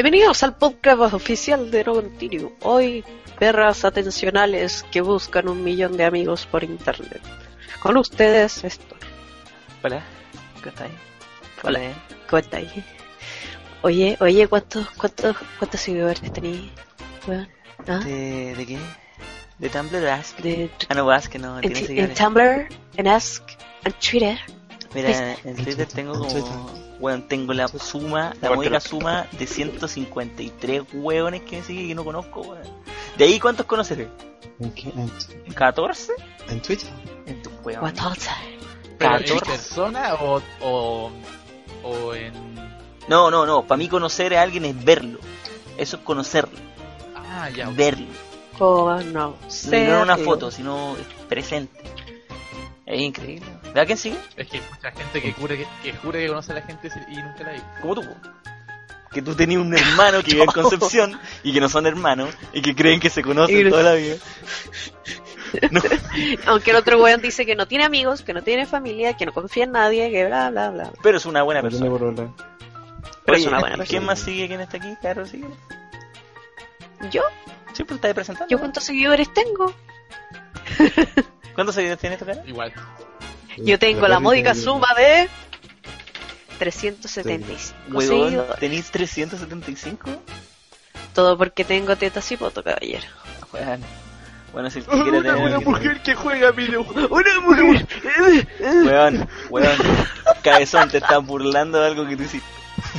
Bienvenidos al podcast oficial de No Continuo. Hoy, perras atencionales que buscan un millón de amigos por internet. Con ustedes, esto. Hola, ¿cómo estáis? Hola, ¿cómo estáis? Oye, oye, ¿cuántos, cuántos, cuántos seguidores tenéis? ¿Ah? ¿De, ¿De qué? ¿De Tumblr o Ask? De, ah, no, Ask no, en, tiene en seguidores. Tumblr, en Ask, en Twitter. Mira, en Twitter tengo como... Bueno, tengo la suma, la módica suma de 153 hueones que me siguen y que no conozco, weón. ¿De ahí cuántos conoces? ¿En qué? ¿En, ¿14? en Twitter? En tu. ¿Pero en 14. persona o, o, o en...? No, no, no. Para mí conocer a alguien es verlo. Eso es conocerlo. Ah, ya. Verlo. Conocerlo. No en una foto, sino presente. Es increíble. ¿Verdad quién sigue? Es que hay mucha gente que jura que, que, jura que conoce a la gente y nunca la ve. Como tú. Que tú tenías un hermano que vive en Concepción y que no son hermanos y que creen que se conocen Y- toda la vida. No, Aunque el otro weón dice que no tiene amigos, que no tiene familia, que no confía en nadie, que bla, bla, bla. pero es una buena persona. Pero es una buena ¿y persona. ¿Quién más sigue? ¿Quién está aquí? Caro sigue. ¿Yo? Sí, pues está presentando. ¿Yo cuántos seguidores tengo? ¿Cuántos seguidores tienes tu cara? Igual. Yo tengo la módica suma de 375 Huevón, seguidores. ¿tenéis 375? Todo porque tengo tetas y poto, caballero. Bueno, bueno si el que quiere tener... que juega video. ¡Una mujer! Weón, weón, cabezón, te estás burlando de algo que tú hiciste.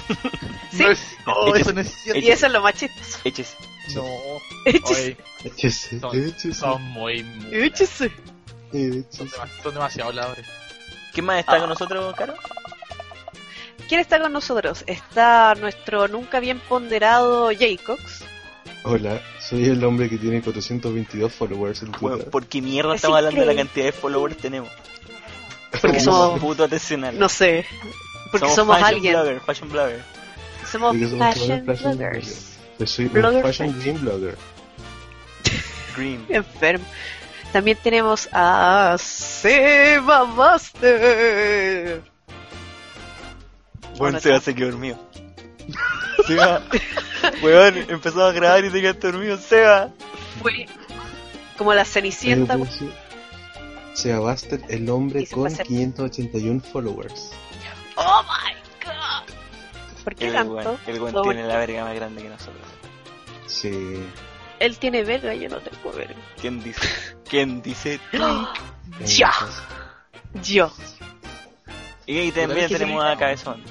Sí, No es... Oh, Échese. eso no es cierto. y eso es lo más chistoso. Échese. No. Échese. Échese, son, échese, son muy... muy- Son, échese. dema- son demasiado habladores. ¿Quién más está con nosotros, Caro? ¿Quién está con nosotros? Está nuestro nunca bien ponderado Jaycox. Hola, soy el hombre que tiene 422 followers en Twitter. ¿por qué mierda Es estamos hablando de la cantidad de followers que tenemos? Porque somos, puto atencional. no sé, porque somos, fashion alguien. blogger, fashion blogger. Somos somos fashion fashion bloggers. Yo soy Blogger un fashion game blogger. Green. Enfermo. También tenemos a Seba Master. Bueno, Seba se quedó dormido. Seba, weón, empezó a grabar y te quedaste dormido, Seba. Fue como la cenicienta. Yo puse Sea Buster, el hombre se con a hacer- 581 followers. Oh my god. ¿Por qué El tanto? weón, el Todo tiene la verga más grande que nosotros. Sí. Él tiene verga, yo no tengo verga. ¿Quién dice? ¿Quién dice? Ya. Yo. Y ahí también tenemos a Cabezón.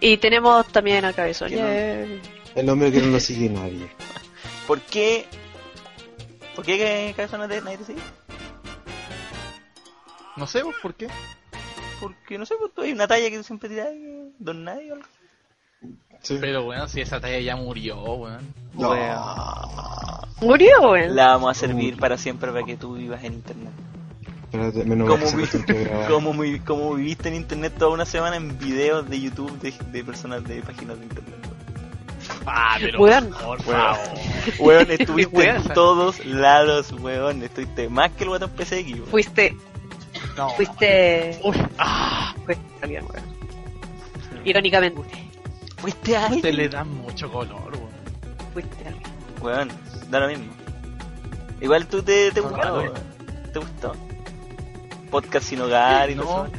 Y tenemos también a Cabezón. Yeah. El hombre que no lo sigue nadie. ¿Por qué? ¿Por qué que Cabezón no te, nadie te sigue? No sé, ¿vos ¿por qué? Porque no sé, pues tú hay una talla que tú siempre tiras, eh, don nadie o algo. Sí. Pero bueno, si esa talla ya murió, weón. No. Murió, weón. La vamos a servir para siempre para que tú vivas en internet. Espérate, menos se vi- como, vi- viviste en internet toda una semana en videos de YouTube de, de personas de páginas de internet. Ah, pero Weón. por Weón. favor. Weón, estuviste Weón. en todos lados, weón. Estuviste más que el guatón PCX, weón. Fuiste, No. fuiste, Uy, ah, fuiste weón. Irónicamente, Fuiste a te le alguien. dan mucho color, weón. fuiste alguien. Weón, da lo mismo. Igual tú te, te No, gustó, no. ¿Te gustó? Podcast sin hogar y No. todo eso.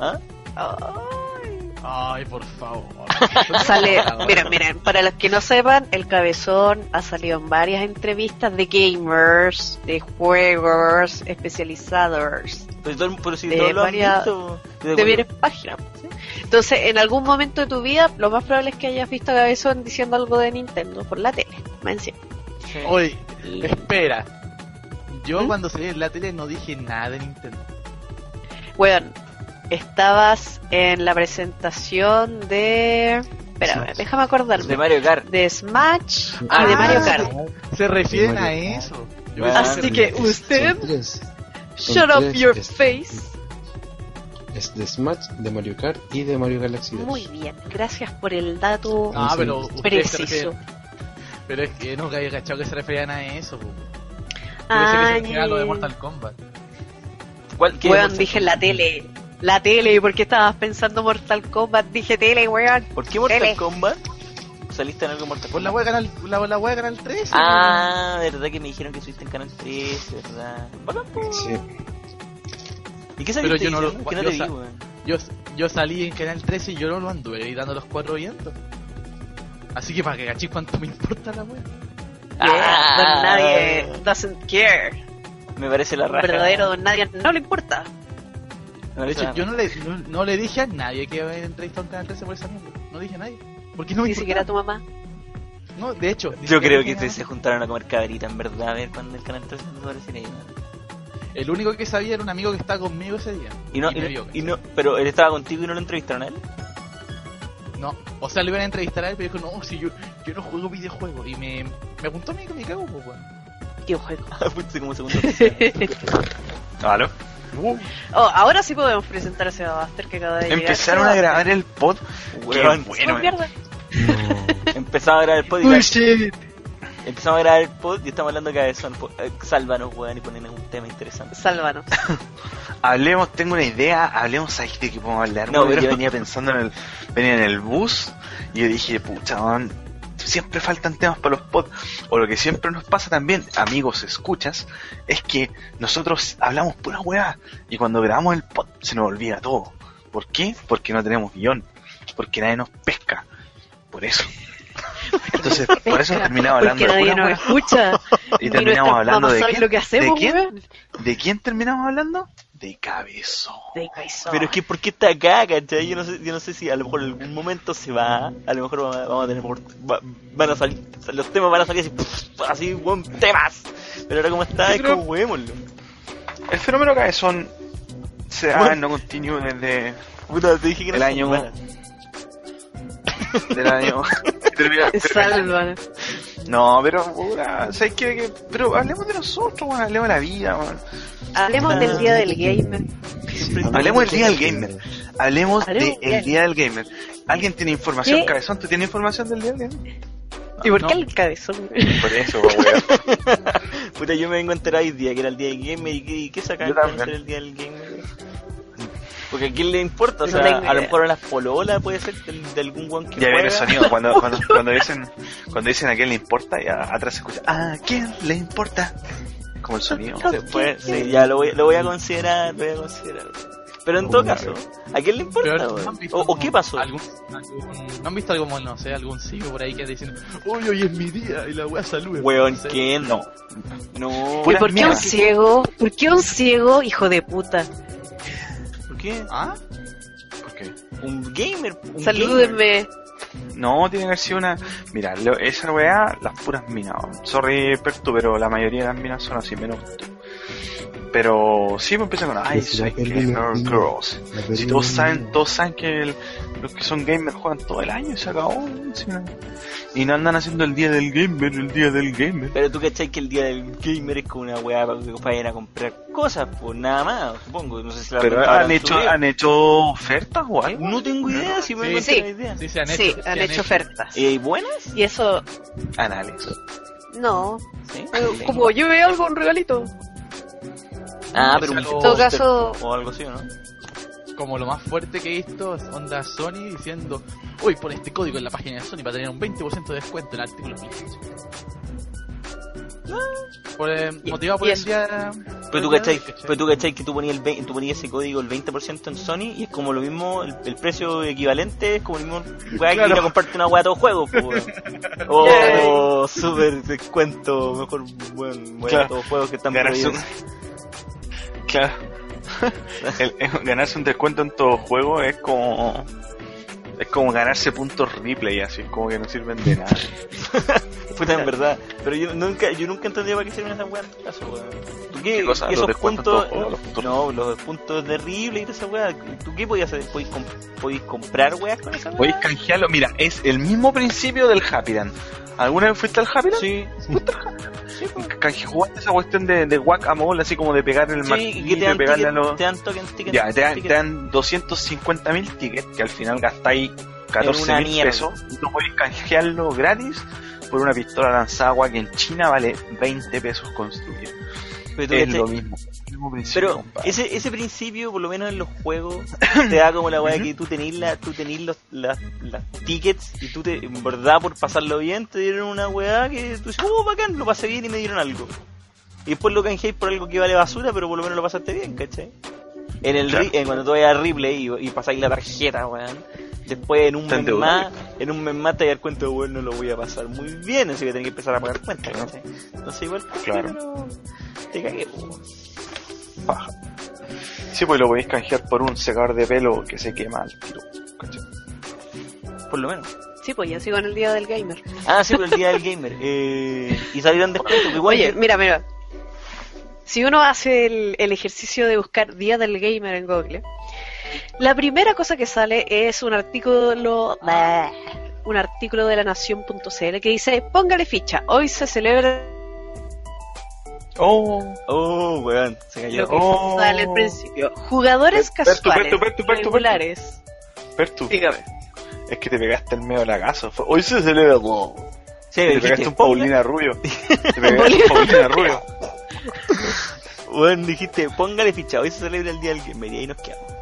¿Ah? Ay. Ay, por favor. Sale, miren, miren, para los que no sepan, el cabezón ha salido en varias entrevistas de gamers, de juegos especializados, Pero, todo- pero si De lo han varias- visto. De varias páginas. Entonces, en algún momento de tu vida, lo más probable es que hayas visto a Cabezón diciendo algo de Nintendo por la tele, encima. Sí. Oye, espera. Yo ¿Mm? cuando salí en la tele no dije nada de Nintendo. Weón, estabas en la presentación de... Espera, déjame acordarme. De Mario Kart. De Smash Ah, y de Mario Kart. Se refieren a eso. Yo Ah, Así que usted, shut up your face. Es de Smash, de Mario Kart y de Mario Galaxy 2. Muy bien, gracias por el dato Ah, pero preciso. Pero es que nunca había cachado que se referían a eso. po. Yo pensé que Ah, se referían a lo de Mortal Kombat. ¿Cuál, qué Weón, dije Kombat? la tele. La tele, ¿por qué estabas pensando Mortal Kombat? Dije tele, weón. ¿Por qué Mortal Tele. Kombat? ¿Saliste en algo Mortal Por la Kombat? wea canal, la, la wea canal 13. Ah, verdad que me dijeron que estuviste en Canal 3, verdad. Sí. ¿Y qué Pero yo no lo- no yo te vi. Yo, yo salí en Canal 13 y yo no lo anduve gritando los cuatro vientos. Así que para que cachis cuánto me importa la wea. Yeah, don nadie doesn't care. Me parece la raja. verdadero don nadie no le importa. Me De hecho, yo no le, no, no le dije a nadie que había entrevistado en Canal 13 por esa mierda. No dije a nadie. Porque no me Ni siquiera tu importaba. mamá. No, de hecho. Yo creo que se, juntaron a comer cabrita, en verdad, a ver cuando el Canal 3 no apareciera ahí. El único que sabía era un amigo que estaba conmigo ese día. Y no, y, vio, no- y no, pero él estaba contigo y no lo entrevistaron a él. No, o sea, le iban a entrevistar a él, pero dijo, no, si yo, yo no juego videojuegos. Y me, me apuntó a mí que me cago, pues, weón. Tío juego. Fuiste como segundo. ¿Aló? Oh, ahora sí podemos presentar a Sebastián que acaba de llegar. Empezaron a grabar el pod. Qué bueno. Oh, mierda. Empezaba a grabar el pod y Bullshit. Empezamos a grabar el pod y estamos hablando de cabezón. Eh, Sálvanos, weón, y ponen un tema interesante. Sálvanos. Hablemos, tengo una idea, hablemos ahí de qué podemos hablar. No, pero- Yo venía pensando en el, venía en el bus y yo dije, pucha, weón, siempre faltan temas para los pods. O lo que siempre nos pasa también, amigos, escuchas, es que nosotros hablamos pura weá y cuando grabamos el pod se nos olvida todo. ¿Por qué? Porque no tenemos guion, porque nadie nos pesca. Por eso. Entonces, por eso terminamos hablando Porque de nadie nos escucha. Y terminamos hablando de quién, lo que hacemos, ¿De quién? ¿De quién terminamos hablando? De cabezón. De Kaizo. Pero es que, ¿por qué está acá, cachai? Yo no sé, yo no sé si a lo mejor en algún momento se va, a lo mejor va- vamos a tener, por- va- van a salir, los temas van a salir así, pff, así, buen temas. Pero ahora como está, Yo es creo- como juguémoslo. El fenómeno cabezón se da Bueno. en no continuo desde Puta, te dije que no El año- del año. termina- no, pero, puta, ¿sabes qué? Que- Pero hablemos de nosotros, hablemos de la vida. Hablemos del día del gamer. Hablemos del día del gamer. Hablemos del día del gamer. ¿Alguien tiene información, ¿Qué? cabezón? ¿Tú tienes información del día del gamer? ¿Y por no. qué el cabezón? Por eso, weón. Puta, yo me vengo a enterar hoy día que era el día del gamer y qué, y también. ser el día del gamer. Porque a quién le importa, o sea, a lo mejor a las pololas puede ser de, de algún guan que Ya viene el sonido. Cuando, cuando, cuando dicen cuando dicen a quién le importa, ya atrás se escucha ¿A quién le importa? Como el sonido. Después, sí, ya lo voy, lo voy a considerar, lo voy a considerar. Pero en todo caso, ¿a quién le importa, Pero, weón? ¿no han visto ¿O, como qué pasó? algún- algún- ¿No han visto algo como, no sé, algún ciego por ahí que dicen, hoy hoy es mi día y la wea saluda? Weón. ¿quién? No. No. ¿Y por qué mierda. un ciego? ¿Por qué un ciego, hijo de puta? ¿Por qué? ¿Ah? ¿Por qué? Un gamer. Un gamer. No, tiene que haber sido una. Mira, lo- esa weá, las puras minas. Sorry, Pertu, pero la mayoría de las minas son así, menos tú. Pero me empieza con Ay, soy gamer girls. Si todos saben, todos saben que el- los que son gamers juegan todo el año y se acabó. sí, no. Y no andan haciendo el día del gamer, el día del gamer. Pero tú cachai que el día del gamer es como una weá para, para ir a comprar cosas, pues nada más, supongo. No sé si la Pero han hecho, han hecho ofertas o algo. No tengo idea si me Sí. Sí. idea. Sí, se han hecho. Sí, se han hecho ofertas. ¿Y buenas? Y eso, Análisis. no. Sí. Eh, Como yo veo algo, un regalito. Ah, pero un En todo caso- O algo así, ¿o ¿no? Como lo más fuerte que he visto es onda Sony diciendo, uy, pon este código en la página de Sony para tener un 20% de descuento en artículos PlayStation. Por, eh, Y- motivado por el día. Pero tú cachai, pero tú cachai que tú ponías, el 20 tú ponías ese código el 20% en Sony y es como lo mismo, el, el precio equivalente es como el mismo weá que Claro. ir a comprarte una weá a todo juego, weón. Oh, super descuento, mejor buen weá Claro. a todos juegos que están prohibidos. Claro. El- el ganarse un descuento en todo juego es como... Es como ganarse puntos replay, así, como que no sirven de nada. Puta, en verdad. Pero yo nunca, yo nunca entendí para qué sirven esas weas en tu caso, weón. ¿Tú qué, ¿Qué cosa? esos ¿Los descuentos puntos, no, los puntos de Ripley y toda esa wea, ¿tú qué podías hacer? ¿Podías, com- podías comprar weas con esa Podéis wea? canjearlo, mira, es el mismo principio del Happy Land. ¿Alguna vez fuiste al Happy Land? Sí. Sí, pues. Canje- ¿Jugaste esa cuestión de, de whack-a-mole, así como de pegar el Sí, martillo dan, pegarle a los... te dan token, ticket, Ya, te dan, te dan 250.000 tickets, que al final gastáis una 14.000 mierda. pesos. Y tú podéis canjearlo gratis por una pistola lanzagua que en China vale 20 pesos construir. Pero tú Es lo mismo. Pero ese, ese principio, por lo menos en los juegos, te da como la weá que tú tenés, la, tú tenés los, las, las tickets y tú, te, en verdad, por pasarlo bien, te dieron una weá que tú dices, oh, bacán, lo pasé bien y me dieron algo. Y después lo canjeáis por algo que vale basura, pero por lo menos lo pasaste bien, ¿cachai? En el Claro. en cuando tú vayas a Ripley y, y pasáis la tarjeta, weón. Después en un mes más, en un mes más te das cuenta, weón, no lo voy a pasar muy bien, así que tenés que empezar a pagar cuentas, ¿cachai? Entonces igual, Claro. te cagué. Paja. Sí, pues lo podéis canjear por un secador de pelo que se quema al tiro. ¿cachai? por lo menos. Sí, pues ya sigo en el día del gamer. Ah, sí, pero el día del gamer. Eh, y salieron descuentos. que Igual Oye, que- mira, mira. Si uno hace el, el ejercicio de buscar Día del Gamer en Google, la primera cosa que sale es un artículo, un artículo de la nación.cl que dice, póngale ficha, hoy se celebra Oh, Oh, weón, se cayó. lo que Oh. sale al principio. Jugadores casuales, Pertu, Pertu, Pertu. regulares. Pertu, Dígame. es que te pegaste el medio de la casa. Fue- Hoy se celebra wow. Sí, Te dijiste, pegaste un Paulina Rubio. Te pegaste un Paulina Rubio. Weón, dijiste, póngale ficha, hoy se celebra el día del gamer y ahí nos quedamos.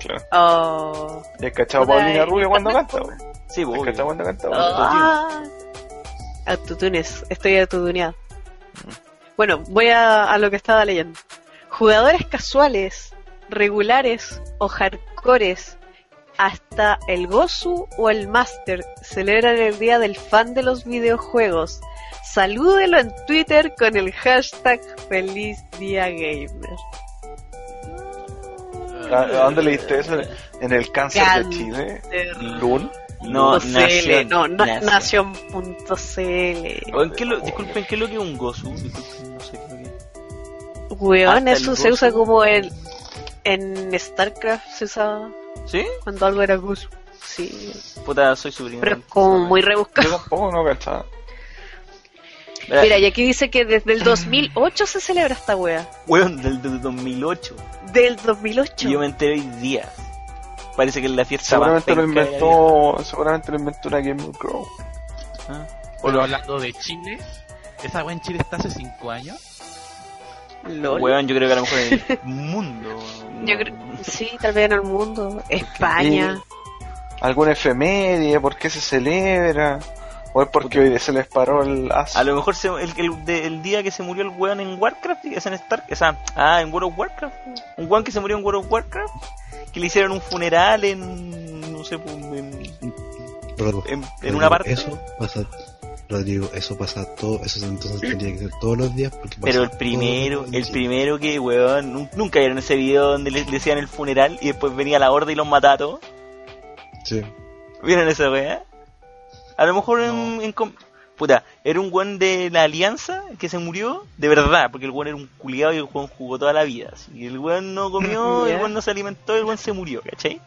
Claro. Oh. ¿Y has cachado Paulina Rubio cuando canta? Güey? Sí, ¿Has cachado obvio. cuando canta? Oh. Ah, autotunes, estoy autotuneado. Bueno, voy a, a lo que estaba leyendo. Jugadores casuales, regulares o hardcores, hasta el Gozu o el Master celebran el día del fan de los videojuegos. Salúdelo en Twitter con el hashtag Feliz Día Gamer. ¿A dónde leíste eso? ¿En el cáncer Cáncer. de Chile? ¿Lun? No, Punto nación. No, na- nación. nación.cl. ¿qué lo, disculpen, ¿qué es lo que es un Gozu? Disculpen, no sé qué es lo que es. Weón, eso se usa Gozu. como el, en StarCraft se usaba ¿Sí? cuando algo era Goose. Sí, Puta, soy su primo. pero es como muy Yo rebuscado. tampoco no cachaba. Mira, y aquí dice que desde el 2008 se celebra esta wea. Weón, del, del 2008. Del 2008. Y yo me enteré hoy día. Parece que es la fiesta más Seguramente lo inventó, seguramente lo inventó una Game Grow. vida. Ah. Pero hablando de Chile, esa weá en Chile está hace 5 años. LOL. Weón, yo creo que a lo mejor en el mundo. Yo creo, sí, tal vez en el mundo. España. ¿Alguna efeméride? ¿Por qué se celebra? ¿O es porque hoy se les paró el as? A lo mejor se- el, el, de- el día que se murió el weón en Warcraft, es en Star, o sea, ah, en World of Warcraft. Un weón que se murió en World of Warcraft, que le hicieron un funeral en, no sé, pues, en, Rodrigo, en, en Rodrigo, una parte. Eso pasa, Rodrigo, eso pasa todo, eso entonces tendría que ser todos los días. Porque pasa Pero el primero, el primero que, weón, nun- nunca vieron ese video donde le, le hacían el funeral y después venía la horda y los mataba a todos. Sí. ¿Vieron esa weá? A lo mejor en, en com- Puta, era un weón de la alianza que se murió de verdad, porque el weón era un culiado y el weón jugó toda la vida. Y el weón no comió, el weón no se alimentó, el weón se murió, ¿cachai?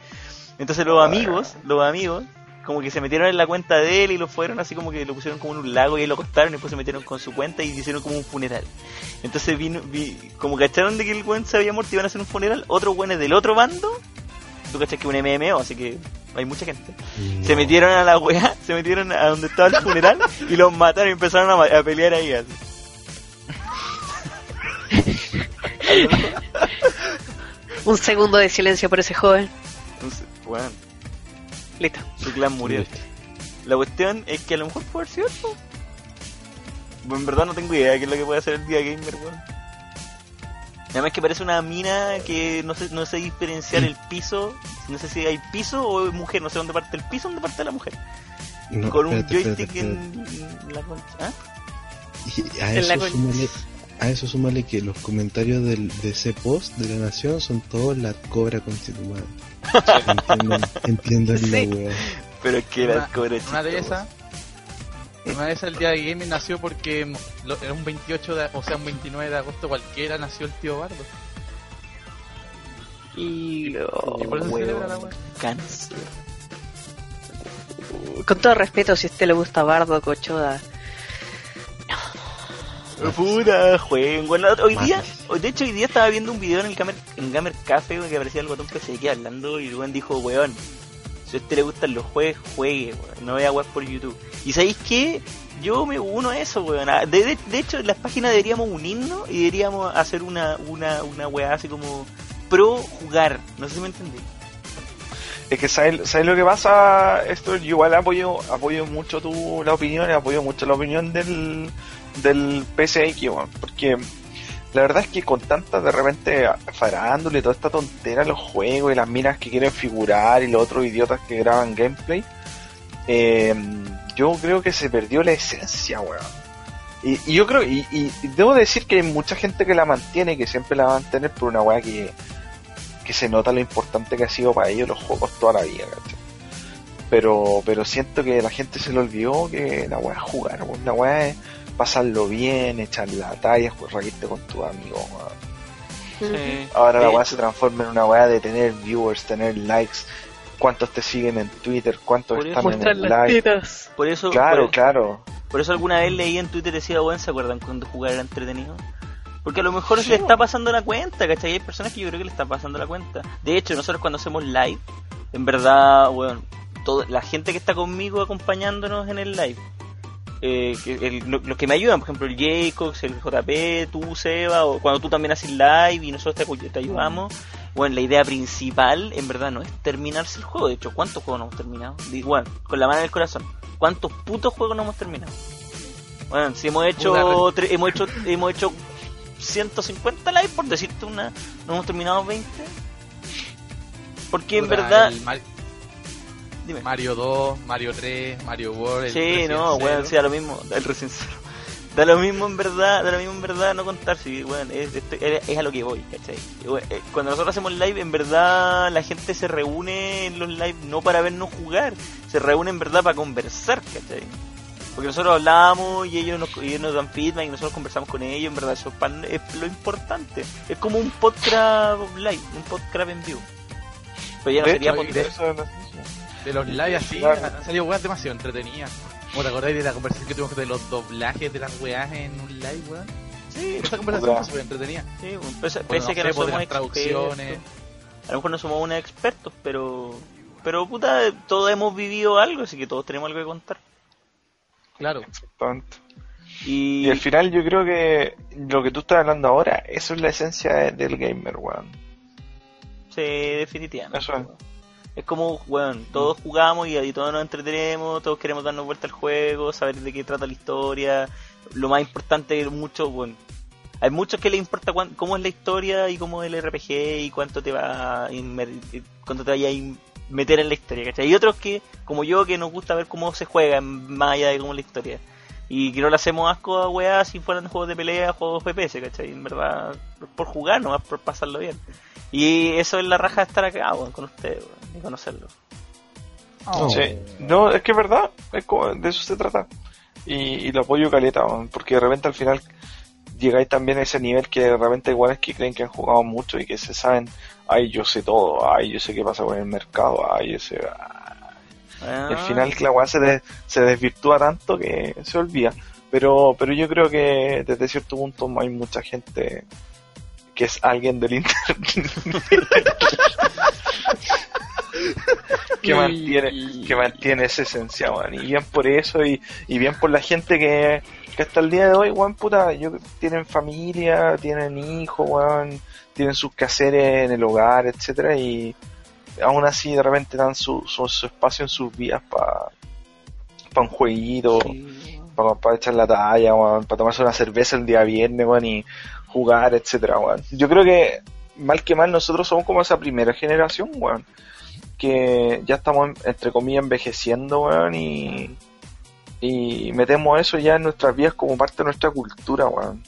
Entonces los amigos, los amigos, como que se metieron en la cuenta de él y lo fueron así como que lo pusieron como en un lago y ahí lo acostaron y después se metieron con su cuenta y hicieron como un funeral. Entonces vino, vi, como cacharon de que el weón se había muerto y iban a hacer un funeral, otros weones del otro bando, tú cachas que un MMO, así que hay mucha gente. Se metieron a la weá, se metieron a donde estaba el funeral y los mataron y empezaron a, pelear ahí. así. Un segundo de silencio por ese joven. Entonces, weón, Listo. su clan murió. La cuestión es que a lo mejor puede haber sido eso. Bueno, en verdad no tengo idea de qué es lo que puede hacer el día gamer, weón. Además que parece una mina que no sé, no sé diferenciar el piso, no sé si hay piso o es mujer, no sé dónde parte el piso, dónde parte la mujer. No, con un espérate, joystick espérate, en la concha. ¿Ah? Y a En la eso concha. súmale, a eso súmale que los comentarios del, de ese post de la nación son todos la cobra constitucional. entiendan, entiendan Sí. la wea. Pero es que el cobre una de esas, una esas el día de gaming nació porque mm, lo- era un 28 de, o sea, un 29 de agosto cualquiera nació el tío Bardo. Y Y por eso se huevo. celebra la wea. Cáncer. con todo respeto, si a usted le gusta Bardo Cochoda, Puta, jueguen. Bueno, hoy día, de hecho, hoy día estaba viendo un video en el Gamer, en Gamer Café que aparecía el botón PC aquí hablando y el weón dijo, weón, si a usted le gustan los juegos, juegue, weón, no vea weas por YouTube. Y sabéis qué? Yo me uno a eso, weón. Ah, De, de, hecho, las páginas deberíamos unirnos y deberíamos hacer una, una, una wea así como pro jugar. No sé si me entendí. Es que ¿sabes, sabes lo que pasa, esto yo igual apoyo, apoyo mucho tu la opinión, apoyo mucho la opinión del, del PSX, weón, porque la verdad es que con tanta de repente farándole toda esta tontera los juegos y las minas que quieren figurar y los otros idiotas que graban gameplay, eh, yo creo que se perdió la esencia, weón. Y, y yo creo, y, y debo decir que hay mucha gente que la mantiene y que siempre la va a mantener por una weá que, que se nota lo importante que ha sido para ellos los juegos toda la vida, ¿cachai? Pero, pero siento que la gente se le olvidó que la weá es jugar, weón. la weá es pasarlo bien, echar la talla, jugar reírte con tus amigos. Ahora la weá se transforma en una weá de tener viewers, tener likes, cuántos te siguen en Twitter, cuántos Por eso están en el las live. tetas. Por eso, Claro, por, claro. por eso alguna vez leí en Twitter decía, weón, ¿se acuerdan cuando jugar era entretenido? Porque a lo mejor se le está pasando la cuenta, ¿cachai? Hay personas que yo creo que le están pasando la cuenta. De hecho, nosotros cuando hacemos live, en verdad, weón, todo, la gente que está conmigo acompañándonos en el live, eh, el- lo- los que me ayudan, por ejemplo, el Jacobs, el JP, tú, Seba, o cuando tú también haces live y nosotros te, ayudamos, bueno, la idea principal, en verdad, no es terminarse el juego. De hecho, ¿cuántos juegos no hemos terminado? Igual, con la mano en el corazón. ¿Cuántos putos juegos no hemos terminado? Bueno, si hemos hecho, tre- hemos hecho, hemos hecho 150 live, por decirte una, no hemos terminado 20. Porque en Puta, verdad, el dime. Mario 2, Mario 3, Mario World. el Sí, Resident no, weón, sí, da lo mismo, el. Da lo mismo en verdad, da lo mismo en verdad no contar, sí, weón, es, estoy- es, es a lo que voy, ¿cachai? Eh, Cuando nosotros hacemos live, en verdad la gente se reúne en los live no para vernos jugar, se reúne en verdad para conversar, ¿cachai? Porque nosotros hablamos y ellos nos, ellos nos dan feedback y nosotros conversamos con ellos, en verdad eso es, pan- es lo importante. Es como un podcast live, un podcast en vivo. Pero ya no De sería hecho, podcast. De los live así, Claro. han salido weas demasiado entretenidas. ¿Cómo te acordáis de la conversación que tuvimos de los doblajes de las weas en un live, weón? Sí, Esa conversación fue súper entretenida. sí, weón, pese, Bueno, pese no que no pues, somos las traducciones. expertos. A lo mejor no somos unos expertos, pero pero puta, todos hemos vivido algo, así que todos tenemos algo que contar. Claro. Exactamente. Y, Y al final yo creo que lo que tú estás hablando ahora, eso es la esencia de- del gamer, weón. sí, definitivamente. Eso es. Es como, bueno, todos jugamos y, y todos nos entretenemos, todos queremos darnos vuelta al juego, saber de qué trata la historia. Lo más importante es mucho, bueno, hay muchos que les importa cuán- cómo es la historia y cómo es el RPG y cuánto te va a cuánto te vaya a meter en la historia, ¿cachai? Y otros que, como yo, que nos gusta ver cómo se juega más allá de cómo es la historia. Y que no le hacemos asco a weas si fueran juegos de pelea, juegos FPS, ¿cachai? En verdad, por jugar, nomás por pasarlo bien. Y eso es la raja de estar acá, con ustedes, weón, y conocerlo. Oh. Sí. No, es que es verdad, es como- de eso se trata. Y, y lo apoyo caleta, porque de repente al final llegáis también a ese nivel que de repente igual es que creen que han jugado mucho y que se saben, ay, yo sé todo, ay, yo sé qué pasa con el mercado, ay, yo sé... ah". Y al final la weá se, des- se desvirtúa tanto que se olvida. Pero, pero yo creo que desde cierto punto hay mucha gente que es alguien del internet que mantiene que mantiene esa esencia, weón. Y bien por eso y, y bien por la gente que, que hasta el día de hoy, weón, puta, yo, tienen familia, tienen hijos, weón, tienen sus quehaceres en el hogar, etcétera Y aún así de repente dan su, su, su espacio en sus vidas para pa un jueguito. sí. para echar la talla, para tomarse una cerveza el día viernes, weón, y jugar, etcétera, weón. Yo creo que, mal que mal, nosotros somos como esa primera generación, weón, que ya estamos, entre comillas, envejeciendo, weón, y, y metemos eso ya en nuestras vidas como parte de nuestra cultura, weón.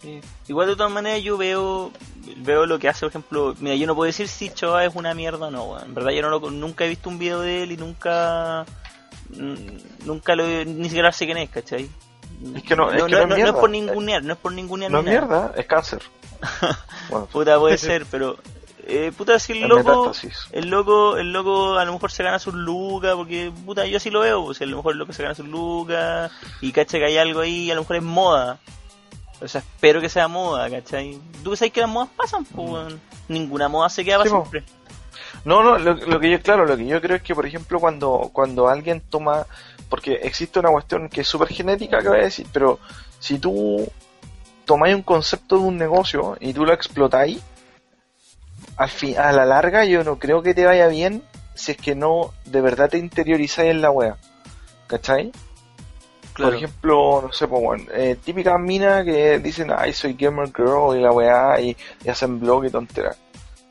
Sí. Igual de todas maneras yo veo veo lo que hace, por ejemplo, mira, yo no puedo decir si Choa es una mierda o no, weón. En verdad yo no lo, nunca he visto un video de él y nunca nunca lo ni siquiera sé quién es, ¿cachai? Es que no, es, no, que no, no, no- es no mierda. es por ningunear, no es por ningunear No es nada. mierda, es cáncer. Bueno, Puta, puede ser, pero eh, puta, si el loco metástasis. el loco, el loco a lo mejor se gana sus lucas, porque puta, yo así lo veo, pues, a lo mejor el loco se gana sus lucas y cacha que hay algo ahí, a lo mejor es moda. O sea, espero que sea moda, ¿cachai? Tú sabes que las modas pasan, pues, ninguna moda se queda para Sí, po. No, no, lo, lo que yo, claro, lo que yo creo es que, por ejemplo, cuando, cuando alguien toma, porque existe una cuestión que es súper genética que voy a decir, pero si tú tomáis un concepto de un negocio y tú lo explotáis, al fin, a la larga yo no creo que te vaya bien si es que no de verdad te interiorizáis en la wea. ¿Cachai? Claro. Por ejemplo, no sé, pues, bueno, eh, típicas minas que dicen, ay, soy gamer girl y la weá, y, y hacen blog y tonteras.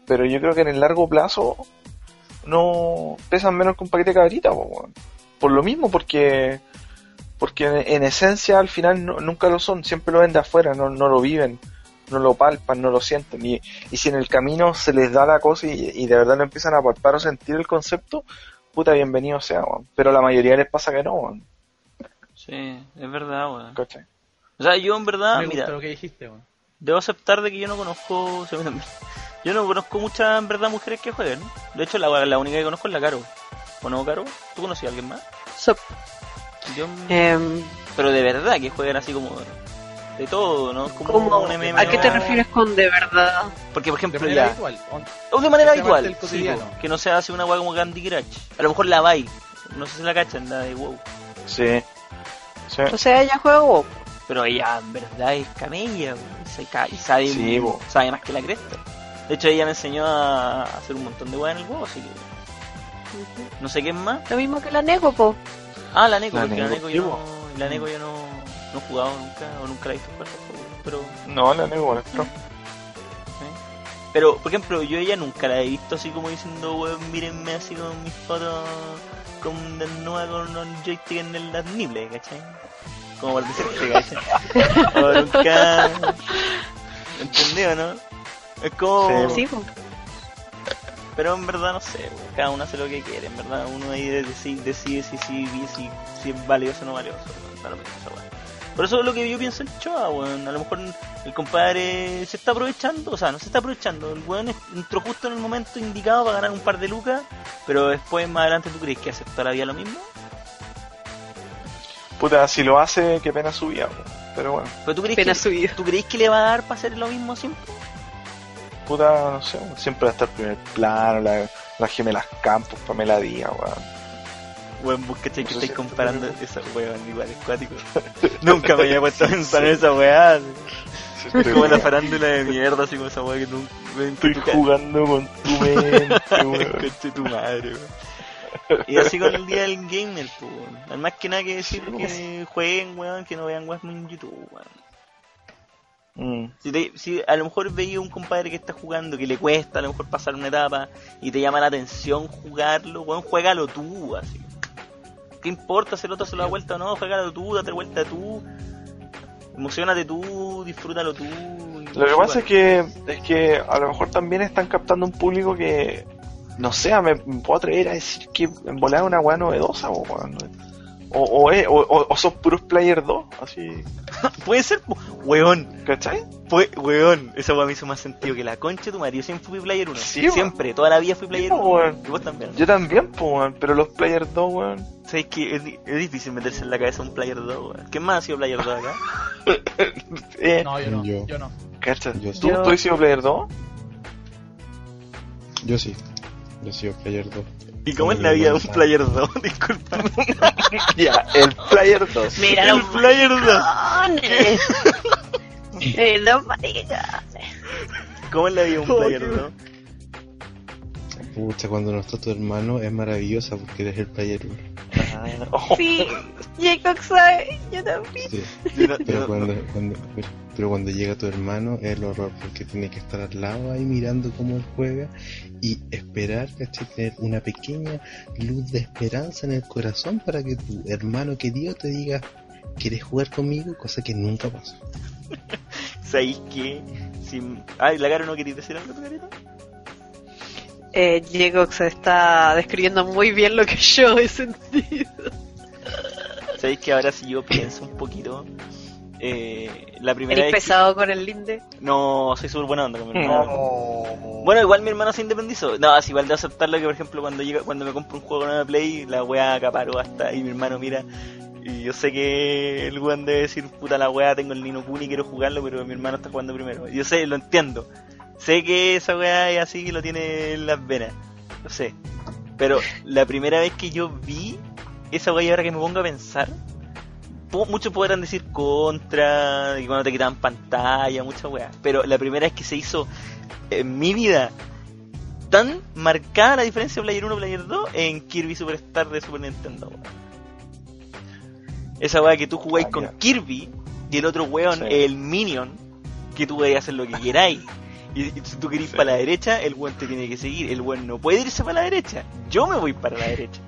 Pero yo creo que en el largo plazo no pesan menos que un paquete de cabrita, weón. Por lo mismo, porque porque en, en esencia al final no- nunca lo son, siempre lo ven de afuera, no, no lo viven, no lo palpan, no lo sienten. Y, y si en el camino se les da la cosa y, y de verdad lo empiezan a palpar o sentir el concepto, puta, bienvenido sea, weón. Pero a la mayoría les pasa que no, weón. Sí, es verdad, weón. O sea, yo en verdad, Me gusta mira, lo que dijiste, weón. debo aceptar de que yo no conozco, o sea, mira, yo no conozco muchas, en verdad, mujeres que jueguen. De hecho, la, la única que conozco es la Caro. ¿O no, Caro? ¿Tú conocías a alguien más? So- Yo, em, pero de verdad, que jueguen así como de todo, ¿no? Como ¿cómo- un MMO. ¿A qué te refieres con de verdad? Porque, por De ejemplo, manera ya, habitual. o de manera sea habitual, sí, que no se hace una weá como Candy Crush. A lo mejor la vai, no sé si la cachan, la de WoW. Sí. Sí. O sea, ella juega WoW. Pero ella en verdad es camella, weón, se ca- y sabe, Sí, po. sabe más que la cresta. De hecho, ella me enseñó a hacer un montón de weas en el WoW, así que no sé qué es más. Lo mismo que la Neko, po. Ah, la Neko, La porque la Neko, Neko yo no, la Neko yo no, no he jugado nunca, o nunca la he visto jugar pero No, la nego, bueno, no. Pero, por ejemplo, yo ella nunca la he visto así como diciendo, weón, mírenme así con mis fotos con desnuda con un joystick en el- las nibles, ¿cachai? Como por decirte, ¿cachai? O nunca... ¿Entendido, no? Es como... Sí. Pero en verdad no sé, weón, cada uno hace lo que quiere, en verdad uno ahí decide, decide si, si, si, si es valioso o no valioso, esa weá. Por eso es lo que yo pienso en Choa, weón. A lo mejor el compadre se está aprovechando, o sea, no se está aprovechando. El weón entró justo en el momento indicado para ganar un par de lucas, pero después más adelante tú crees que aceptará lo mismo. Puta, si lo hace, qué pena su vida, pero bueno. Pero tú crees, Pena que, su vida. ¿tú crees que le va a dar para hacer lo mismo siempre? Puta, no sé, siempre va a estar primer plano, la, las gemelas campos, Pamela Díaz, weón. Weón, vos cachai que estáis comparando esa weón igual es cuático. Nunca me había puesto a pensar en esa weá. Es como la farándula de mierda, así como esa weá que nunca... Estoy jugando con tu mente, weón. Conche tu madre, weón. Y así con el día del gamer, pues, weón. Más que nada que decir que jueguen, weón, que no vean weas en YouTube, weón. Mm. Si, te- si a lo mejor veía un compadre que está jugando, que le cuesta a lo mejor pasar una etapa y te llama la atención jugarlo, weón, juégalo tú, así. ¿Qué importa si el otro se lo da vuelta o no? Juégalo tú, date vuelta tú. Emocionate tú, disfrútalo tú. Lo que pasa es que, es que a lo mejor también están captando un público que, no sé, me, me puedo atrever a decir que en volada es una weá novedosa, o, o, o, es- o, o- o son puros player 2, así, Puede ser, weón. ¿cachai? Fue, weón, esa weá me hizo más sentido que la concha de tu madre. Yo siempre fui player 1. Sí, weón. siempre, toda la vida fui player Sí, 1. weón. Y vos también. Yo también, pues, weón, pero los player 2, weón. Sabes que es, es difícil meterse en la cabeza un player 2, weón. ¿Quién más ha sido player 2 acá? Eh, No, yo no. Yo. Yo, no. ¿cachai? Yo- ¿Tú, Yo- ¿Tú has sido player 2? Yo sí. Yo he sido player 2. ¿Y cómo es la vida de un player 2? Disculpa. ya, el player 2. Mira El player 2. maricones. Eh, los maricas. ¿Cómo es la vida de un player 2? Pucha, cuando no está tu hermano es maravillosa porque eres el player 1. Oh, Sí, Jacob sabe, yo también. Sí. Pero cuando, cuando, pero, pero cuando llega tu hermano es el horror porque tiene que estar al lado ahí mirando cómo él juega y esperar, ¿cachai? Tener una pequeña luz de esperanza en el corazón para que tu hermano querido te diga, ¿quieres jugar conmigo? Cosa que nunca pasa. ¿Sabéis que? Si... Ay, la cara no quería decir algo, tu carita. Eh, Jacob se está describiendo muy bien lo que yo he sentido. ¿Sabéis que ahora si yo pienso un poquito? Eh, la primera ¿Eres vez. que- pesado con el linde? No, soy súper buena onda con mi hermano. no. Bueno, igual mi hermano se independizó. No, es igual de aceptarlo que, por ejemplo, cuando llega, cuando me compro un juego en una Play, la weá acaparó hasta y mi hermano mira. Y yo sé que el weón debe decir, puta la weá, tengo el Nino Kuni, quiero jugarlo, pero mi hermano está jugando primero. Yo sé, lo entiendo. Sé que esa weá es así que lo tiene en las venas. Lo sé. Pero la primera vez que yo vi esa weá y ahora que me pongo a pensar, muchos podrán decir contra, y cuando te quitaban pantalla, mucha weá. Pero la primera vez que se hizo en mi vida tan marcada la diferencia de Player 1 Player 2 en Kirby Superstar de Super Nintendo. Esa weá que tú jugáis Ah, con. Kirby y el otro weón Sí. el Minion, que tú podés hacer lo que queráis. Y, si tú querís Sí. para la derecha, el weón te tiene que seguir. El weón no puede irse para la derecha. Yo me voy para la derecha.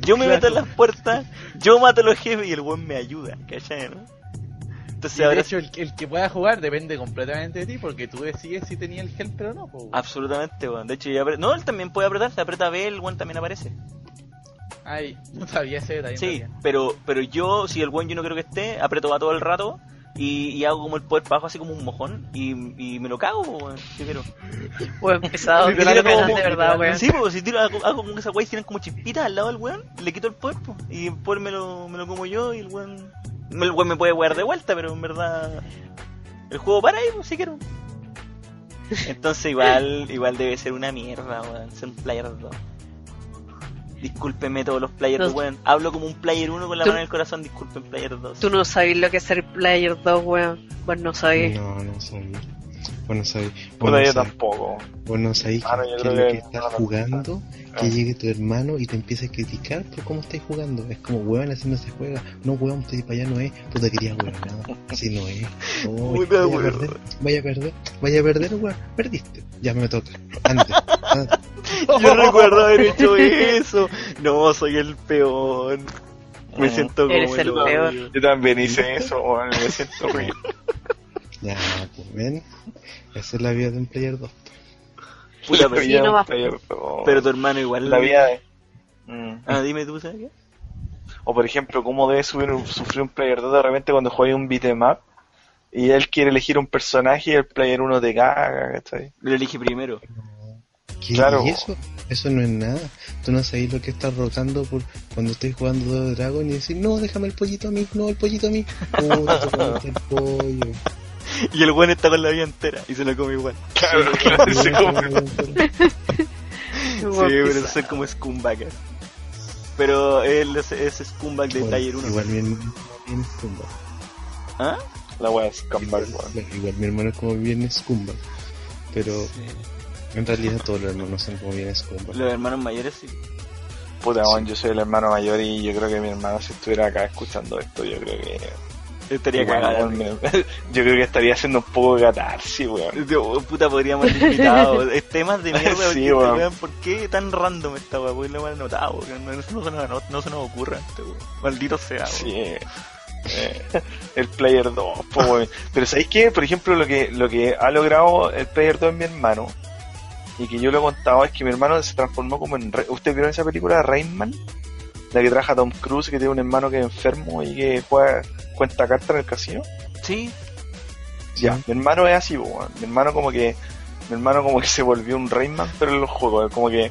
Yo me meto en las puertas, yo mato a los jefes y el weón me ayuda, ¿cachai? no? Entonces de ahora hecho, el, el que pueda jugar depende completamente de ti, porque tú decides si tenía el gel pero no. po. Absolutamente, weón. De hecho, ya apre- no, él también puede apretar, se aprieta B, el weón también aparece. Ay, no sabía ese detalle. Sí, pero pero yo, si el weón yo no creo que esté, aprieto va todo el rato y, y hago como el poder para abajo, así como un mojón, y, y me lo cago, weón. Quiero. Weón, pesado. De verdad, weón. Sí, pues si tiro, hago, hago como que esas weas tienen como chispitas al lado del weón, le quito el poder, po, y el poder me lo, me lo como yo y el weón. El weón me puede wear de vuelta, pero en verdad. El juego para ahí, pues, si quiero. Entonces igual, igual debe ser una mierda, weón, ser un player 2. Discúlpenme todos los players, No. weón. Hablo como un player 1 con la mano en el corazón, disculpen player 2. Tú no sabes lo que es ser player 2, weón. Vos no sabés. No, no sabía. Vos no sabés. Vos Puta, no yo tampoco. Vos no sabés Ah, no, es lo que que no estás jugando, que llegue tu hermano y te empiece a criticar por cómo estás jugando. Es como, weón, así no se juega. No, weón, usted para allá no es. Puta, quería weón, nada. Así no es. Oh, Puta, vaya a perder, vaya a perder, vaya a perder, weón. Perdiste. Ya me toca. Ande. Ah, Yo recuerdo haber hecho eso. No, soy el peor. Me Mm. siento como Eres el peor. Yo también hice eso, weón, me siento horrible. ya, pues ven. Esa es la vida de un player 2. Puta, pero, Sí, no va. Pero, pero tu hermano igual. la vida de... Mm. Ah, dime tú, ¿sabes qué? O por ejemplo, cómo debe subir un- sufrir un player 2 de repente cuando juega un beat'em up y él quiere elegir un personaje y el player 1 te caga, ¿cachai? Lo elegí primero. ¿Qué? Claro. ¿Y eso? Eso no es nada. Tú no sabes lo que estás rotando por cuando estés jugando Dragon y decir, no, déjame el pollito a mí, no, el pollito a mí. Comiste el pollo. Y el buen está con la vida entera y se lo come igual. Claro, claro, ese como- Sí, pero soy como Scumbagger. Pero él es, es Scumbag de Player 1. Igual es bien scumbag. ¿Ah? La wea es scumbag, Igual, weón. igual mi hermano es como bien scumbag. Pero en realidad todos los hermanos son como bien scumbag. Los hermanos mayores sí. Puta, weón, yo soy el hermano mayor y yo creo que mi hermano si estuviera acá escuchando esto, yo creo que... Estaría cagado. weón, yo creo que estaría haciendo un poco de catarsis, weón. Puta, podríamos haber invitado. Es temas de mierda. Sí, weón. weón, ¿Por qué tan random esta weá? Porque lo hemos notado. weón. No, no, se nos, no, no se nos ocurra. Este, weón. Maldito sea. weón. Sí, eh, el Player 2, po, weón. Pero ¿sabéis qué? Por ejemplo, lo que, lo que ha logrado el Player 2 en mi hermano, y que yo lo he contado, es que mi hermano se transformó como en... Re- ¿Usted vieron esa película Rain Man? La que trabaja Tom Cruise, que tiene un hermano que es enfermo y que juega, cuenta cartas en el casino. Sí, Ya, mi hermano es así, weón. Mi hermano como que... Mi hermano como que se volvió un Rayman, pero en los juegos, como que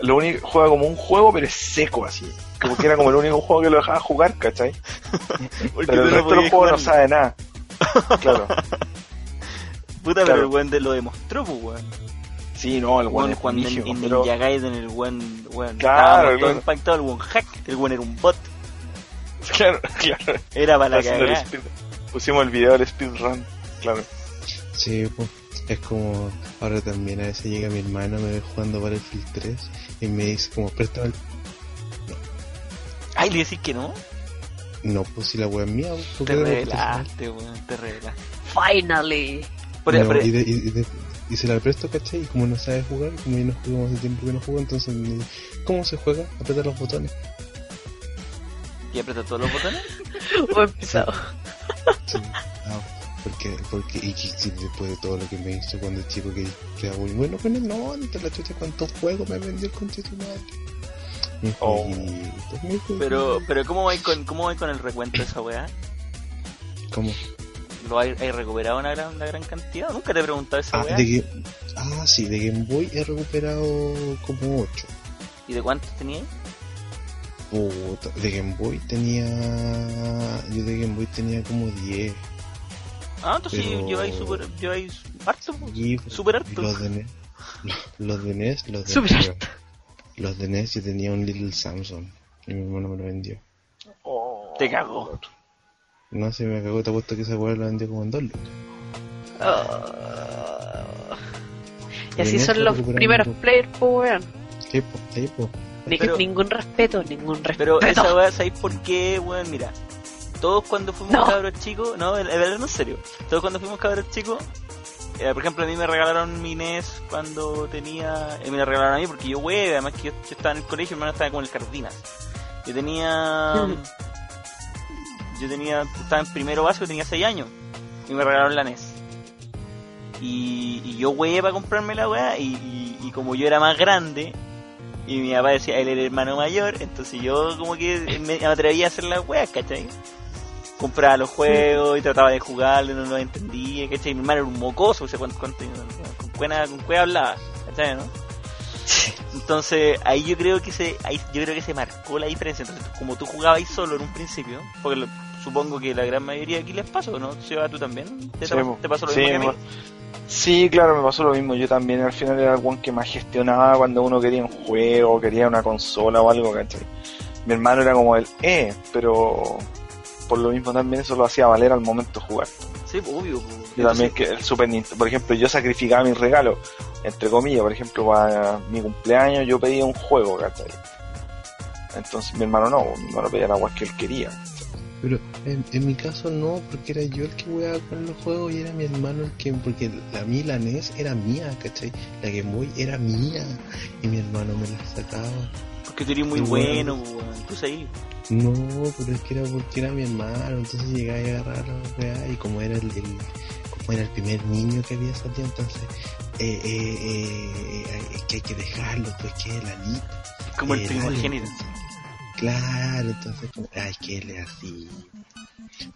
lo único juega como un juego, pero es seco así. Como que era como el único juego que lo dejaba jugar, ¿cachai? porque Pero el resto de los juegos no sabe nada. Claro. Puta, pero el weón de- lo demostró, pues, weón. Sí, no, el Weón, cuando en, en pero- Ninja Gaiden el weón, weón, Claro, impactados, el weón hack, el weón era un bot, Claro, claro. era para la speed- Pusimos el video del speedrun. Claro. Sí, pues, es como ahora también a veces llega mi hermano, me ve jugando Battlefield 3 y me dice como, préstame el... Ay, le decís que no. No, pues si la wea es mía, ¿por Te qué no revelaste, weón, te revelaste. Finally. Por, No, por- y, de- y de- y se la presto, ¿cachai? Y como no sabe jugar, como yo no jugamos hace tiempo que no juego, entonces, me- ¿cómo se juega? Apretar los botones. ¿Y aprieta todos los botones? Buen pisado. Sí. Ah, porque, porque, y después de todo lo que me hizo cuando chico que, que era muy bueno con él, no, ni te la chucha cuántos juegos me vendió el madre. Mi Oh. jueguito. Pero, pero ¿cómo vais con, cómo vais con el recuento de esa weá? ¿Cómo? ¿Lo hay, hay recuperado una gran, una gran cantidad? Nunca te he preguntado esa Ah, weá. de ah, sí, de Game Boy he recuperado como 8. ¿Y de cuántos tenías? Puta, de Game Boy tenía. Yo de Game Boy tenía como 10. Ah, entonces Pero- lleváis super, lleváis harto. Y Súper harto. Los de NES. Los de NES, los de Súper NES. harto. Los de NES yo tenía un Little Samsung. Y mi hermano me lo vendió. Te cago. No se me cagó, te apuesto que esa weá lo vendió como en dos lucas. Ah. Y así son los primeros players, pues weón. Sí, sí, po. Ni- Pero- ningún respeto, ningún Pero respeto. esa weá, ¿sabéis por qué, weón? Mira, todos cuando fuimos No. cabros chicos, no, el no en serio, todos cuando fuimos cabros chicos, eh, por ejemplo, a mí me regalaron mi NES cuando tenía, eh, me la regalaron a mí porque yo, wey, además que yo, yo estaba en el colegio, mi hermano estaba como en el Cardinas. Yo tenía, yo tenía, estaba en primero básico, tenía 6 años, y me regalaron la NES. Y, y yo, wey, para comprarme la weá, y, y, y como yo era más grande, y mi papá decía, él era el hermano mayor, entonces yo como que me atrevía a hacer las weas, ¿cachai? Compraba los juegos y trataba de jugarlo, no lo entendía, ¿cachai? Mi hermano era un mocoso, o sea, cuánto, cuánto- con cueva con cueva hablaba, ¿cachai? ¿no? Entonces ahí yo creo que se, ahí yo creo que se marcó la diferencia. Entonces como tú jugabas solo en un principio, porque lo- supongo que la gran mayoría aquí les pasó, ¿no? Seba, tú también te, Sí, te- pasó lo Sí, mismo que a mí. Sí, claro, me pasó lo mismo. Yo también al final era el one que más gestionaba cuando uno quería un juego, quería una consola o algo, ¿cachai? Mi hermano era como el, eh, pero por lo mismo también eso lo hacía valer al momento de jugar. Sí, pues, obvio. pues. Yo también que el Super Nintendo, por ejemplo, yo sacrificaba mis regalos, entre comillas, por ejemplo, para mi cumpleaños yo pedía un juego, ¿cachai? Entonces mi hermano no, mi hermano pedía la agua que él quería. Pero en, en mi caso no, porque era yo el que jugaba con los juegos y era mi hermano el que. Porque la, mí la NES era mía, ¿cachai? La Game Boy era mía y mi hermano me la sacaba. Porque tú eres muy bueno, bueno. pues, sabes. No, pero es que era porque era mi hermano, entonces llegaba y agarraba la weá y como era el, el- como era el primer niño que había salido, entonces eh, eh, eh, eh, es que hay que dejarlo, pues que es la. Como el Eh, primogénito. Claro, entonces ay, que él es así.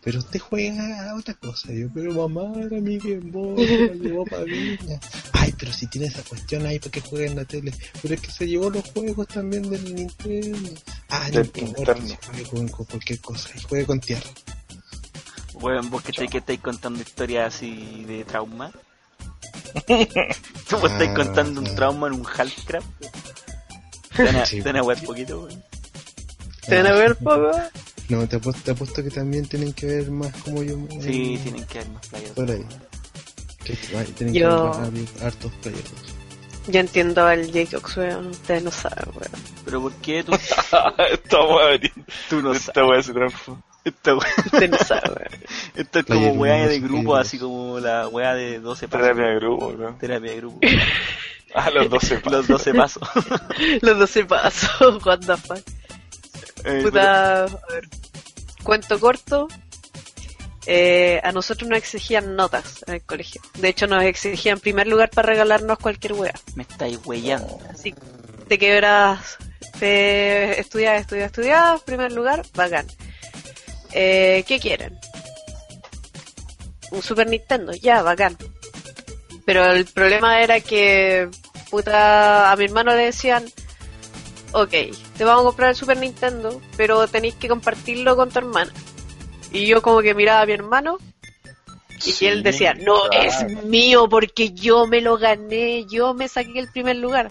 Pero usted juega a otra cosa, yo, pero mamá era mi Game Boy, se la llevó para Viña. Ay, pero si tiene esa cuestión ahí para que juegue en la tele. Pero es que se llevó los juegos también del Nintendo. Ah, no Del importa, Nintendo. si juegue con, con cualquier cosa, y juegue con tierra. Weón, vos que estáis, que estáis contando historias así de trauma. Tú vos estáis Ah, contando un trauma en un Halfcraft. Te van a, Sí. te van a wear poquito, weón. ¿Te van a ver poco? No, te apuesto, te apuesto que también tienen que ver más como yo. Sí, eh, tienen que haber más playas. Por ahí. Que, tienen Yo- que ver más hartos players. Yo entiendo al Jacob, weón. Ustedes no saben, weón. Pero ¿por qué tú, esta weá, tú no esta sabes? weá se transformó. Esta weá- Ustedes no saben, weón. Esto es como weá de grupo, así como la weá de 12 pasos. Terapia de grupo, ¿no? Terapia de grupo. Ah, los 12 pasos. Los 12 pasos. Los 12 pasos, what the fuck. Eh, Puta, a ver. Cuento corto. Eh, a nosotros nos exigían notas en el colegio. De hecho, nos exigían primer lugar para regalarnos cualquier wea. Me estáis weyando. Así te quebras, te estudias, estudias, estudias, primer lugar, bacán. Eh, ¿Qué quieren? Un Super Nintendo, ya, bacán. Pero el problema era que, puta, a mi hermano le decían, ok, te vamos a comprar el Super Nintendo, pero tenéis que compartirlo con tu hermana. Y yo como que miraba a mi hermano y Sí, él decía, no, claro. es mío porque yo me lo gané, yo me saqué el primer lugar.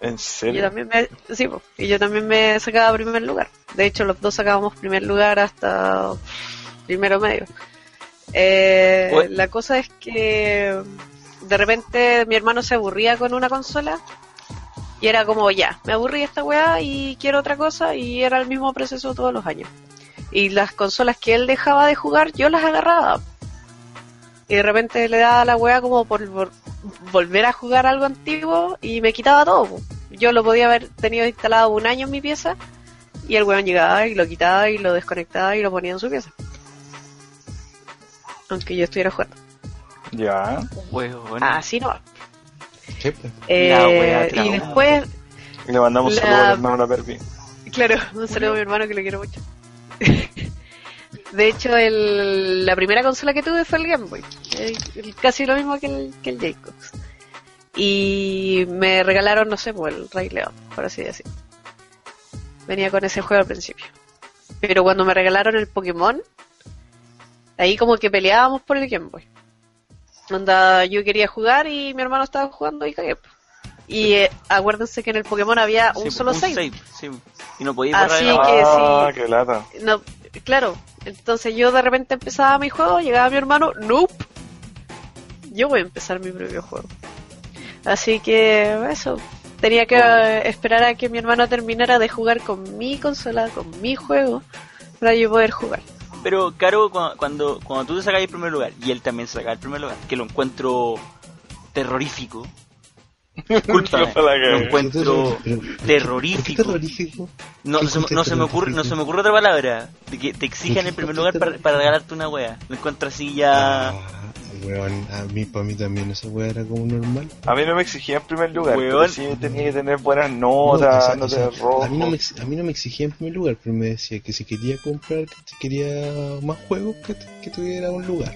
¿En Y yo serio? también me, sí, y yo también me sacaba primer lugar. De hecho, los dos sacábamos primer lugar hasta primero medio. Eh, la cosa es que de repente mi hermano se aburría con una consola Y era como, ya, me aburrí de esta weá y quiero otra cosa y era el mismo proceso todos los años. Y las consolas que él dejaba de jugar, yo las agarraba. Y de repente le daba la weá como por, por volver a jugar algo antiguo y me quitaba todo. Yo lo podía haber tenido instalado un año en mi pieza y el weón llegaba y lo quitaba y lo desconectaba y lo ponía en su pieza. Aunque yo estuviera jugando. Ya. Así no va. Sí. Eh, La wea y después, Y le mandamos La- saludos al hermano la Perpi. claro, un saludo a mi hermano que lo quiero mucho. De hecho, el, la primera consola que tuve fue el Game Boy. Eh, el- casi lo mismo que el, que el Jacobs. Y me regalaron, no sé, pues el Rey León, por así decir. Venía con ese juego al principio. Pero cuando me regalaron el Pokémon, ahí como que peleábamos por el Game Boy. Onda, yo quería jugar y mi hermano estaba jugando y cagué. Y eh, acuérdense que en el Pokémon había un Sí, solo un save. sí. Y no podía Así que ah, sí. qué lata. No, claro. Entonces yo de repente empezaba mi juego, llegaba mi hermano, nope. Yo voy a empezar mi propio juego. Así que eso. Tenía que eh, esperar a que mi hermano terminara de jugar con mi consola, con mi juego, para yo poder jugar. Pero, Caro, cu- cuando, cuando tú te sacas el primer lugar y él también se saca el primer lugar, que lo encuentro terrorífico. Que- lo encuentro Pero- ¿por qué terrorífico. terrorífico? No, ¿Qué no, se, me- no se me ocurre, no se me ocurre otra palabra. De que te exijan el primer lugar para, para regalarte una wea. Lo encuentro así ya. Weón, a mí, para mí también esa weá era como normal. A mí no me exigía en primer lugar, Weón. pero sí tenía que tener buenas No, o notas, sea, o sea, rojo. a, mí no me, ex- a mí no me exigía en primer lugar, pero me decía que si quería comprar, que si quería más juegos, que, que tuviera un lugar.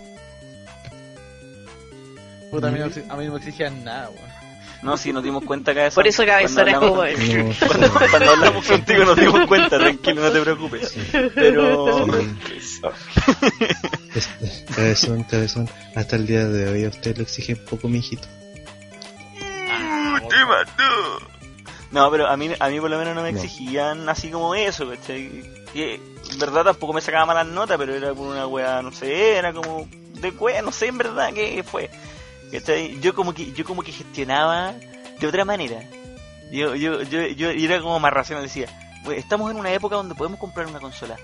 Puta, a, mí no, a mí no me exigían nada, weón. No, si nos dimos cuenta que Por eso Cabezón es cuando como hablamos, él. No, cuando, cuando hablamos contigo nos dimos cuenta, tranquilo, no te preocupes. Pero. es- cabezón, cabezón, hasta el día de hoy a usted lo exige un poco, mi hijito. No, pero a mí, a mí por lo menos no me exigían así como eso, ¿cachai? Que en verdad tampoco me sacaba malas notas, pero era por una wea, no sé, era como de wea, no sé en verdad qué fue. ¿Cachai? Yo como que, yo como que gestionaba de otra manera. Yo, yo, yo, yo era como más racional, decía, "Pues, estamos en una época donde podemos comprar una consola.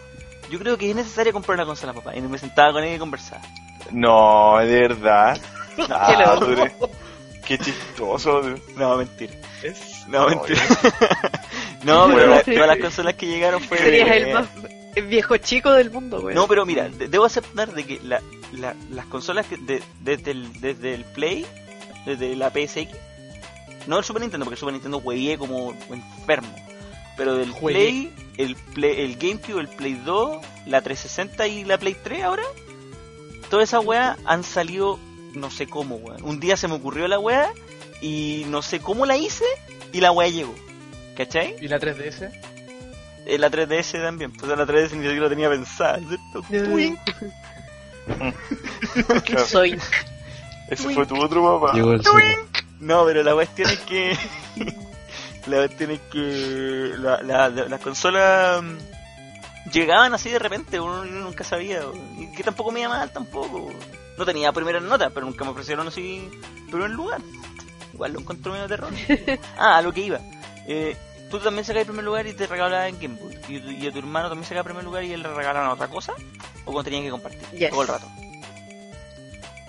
Yo creo que es necesario comprar una consola, papá. Y me sentaba con él y conversaba. No, de verdad. Ah, Qué chistoso. No, mentira. No, mentira. no, pero la- todas las consolas que llegaron fue... Serías el más el viejo chico del mundo, güey. No, pero mira, de- debo aceptar de que la, la- las consolas que de- desde, el, desde el Play, desde la PSX, no el Super Nintendo, porque el Super Nintendo juegué como enfermo, pero del. Play, el Play, el GameCube, el Play 2, la 360 y la Play 3 ahora, todas esas weas han salido no sé cómo, weón. Un día se me ocurrió la wea y no sé cómo la hice y la wea llegó. ¿Cachai? ¿Y la 3DS? Eh, La 3DS también, pues la 3DS ni siquiera lo tenía pensada, ¿cierto? Twink. Claro, Soy. Ese fue tu otro papá. Cerro. No, pero la cuestión es que. la cuestión es que. La, la, la- las consolas. mm, Llegaban así de repente, uno nunca sabía. Y que tampoco me iba mal, tampoco. No tenía primeras notas, pero nunca me ofrecieron así. Pero en lugar. Igual lo encontré medio terror. ah, a lo que iba. Eh, tú también sacas el primer lugar y te regalaban Game Boy. ¿Y, tu- y a tu hermano también sacaba el primer lugar y él le regalaban otra cosa? ¿O cuando tenían que compartir? Yes. Todo el rato.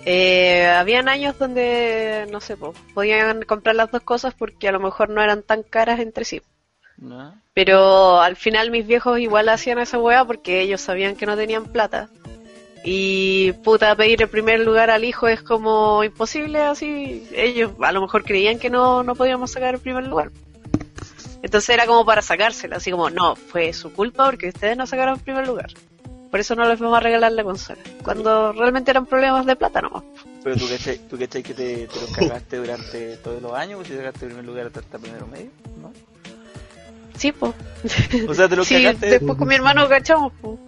Eh, habían años donde, no sé, po, podían comprar las dos cosas porque a lo mejor no eran tan caras entre sí. ¿No? Pero al final mis viejos igual hacían esa weá porque ellos sabían que no tenían plata. Y puta, pedir el primer lugar al hijo es como imposible así. Ellos a lo mejor creían que no, no podíamos sacar el primer lugar. Entonces era como para sacársela, así como, no, fue su culpa porque ustedes no sacaron el primer lugar. Por eso no les vamos a regalar la consola. Cuando realmente eran problemas de plata nomás. Pero tú cachai, tú cachai que te, te lo cargaste durante todos los años, pues si sacaste primer lugar hasta, primero medio, ¿no? Sí, pues. O sea, te lo Sí, cagaste. después con mi hermano cachamos, po.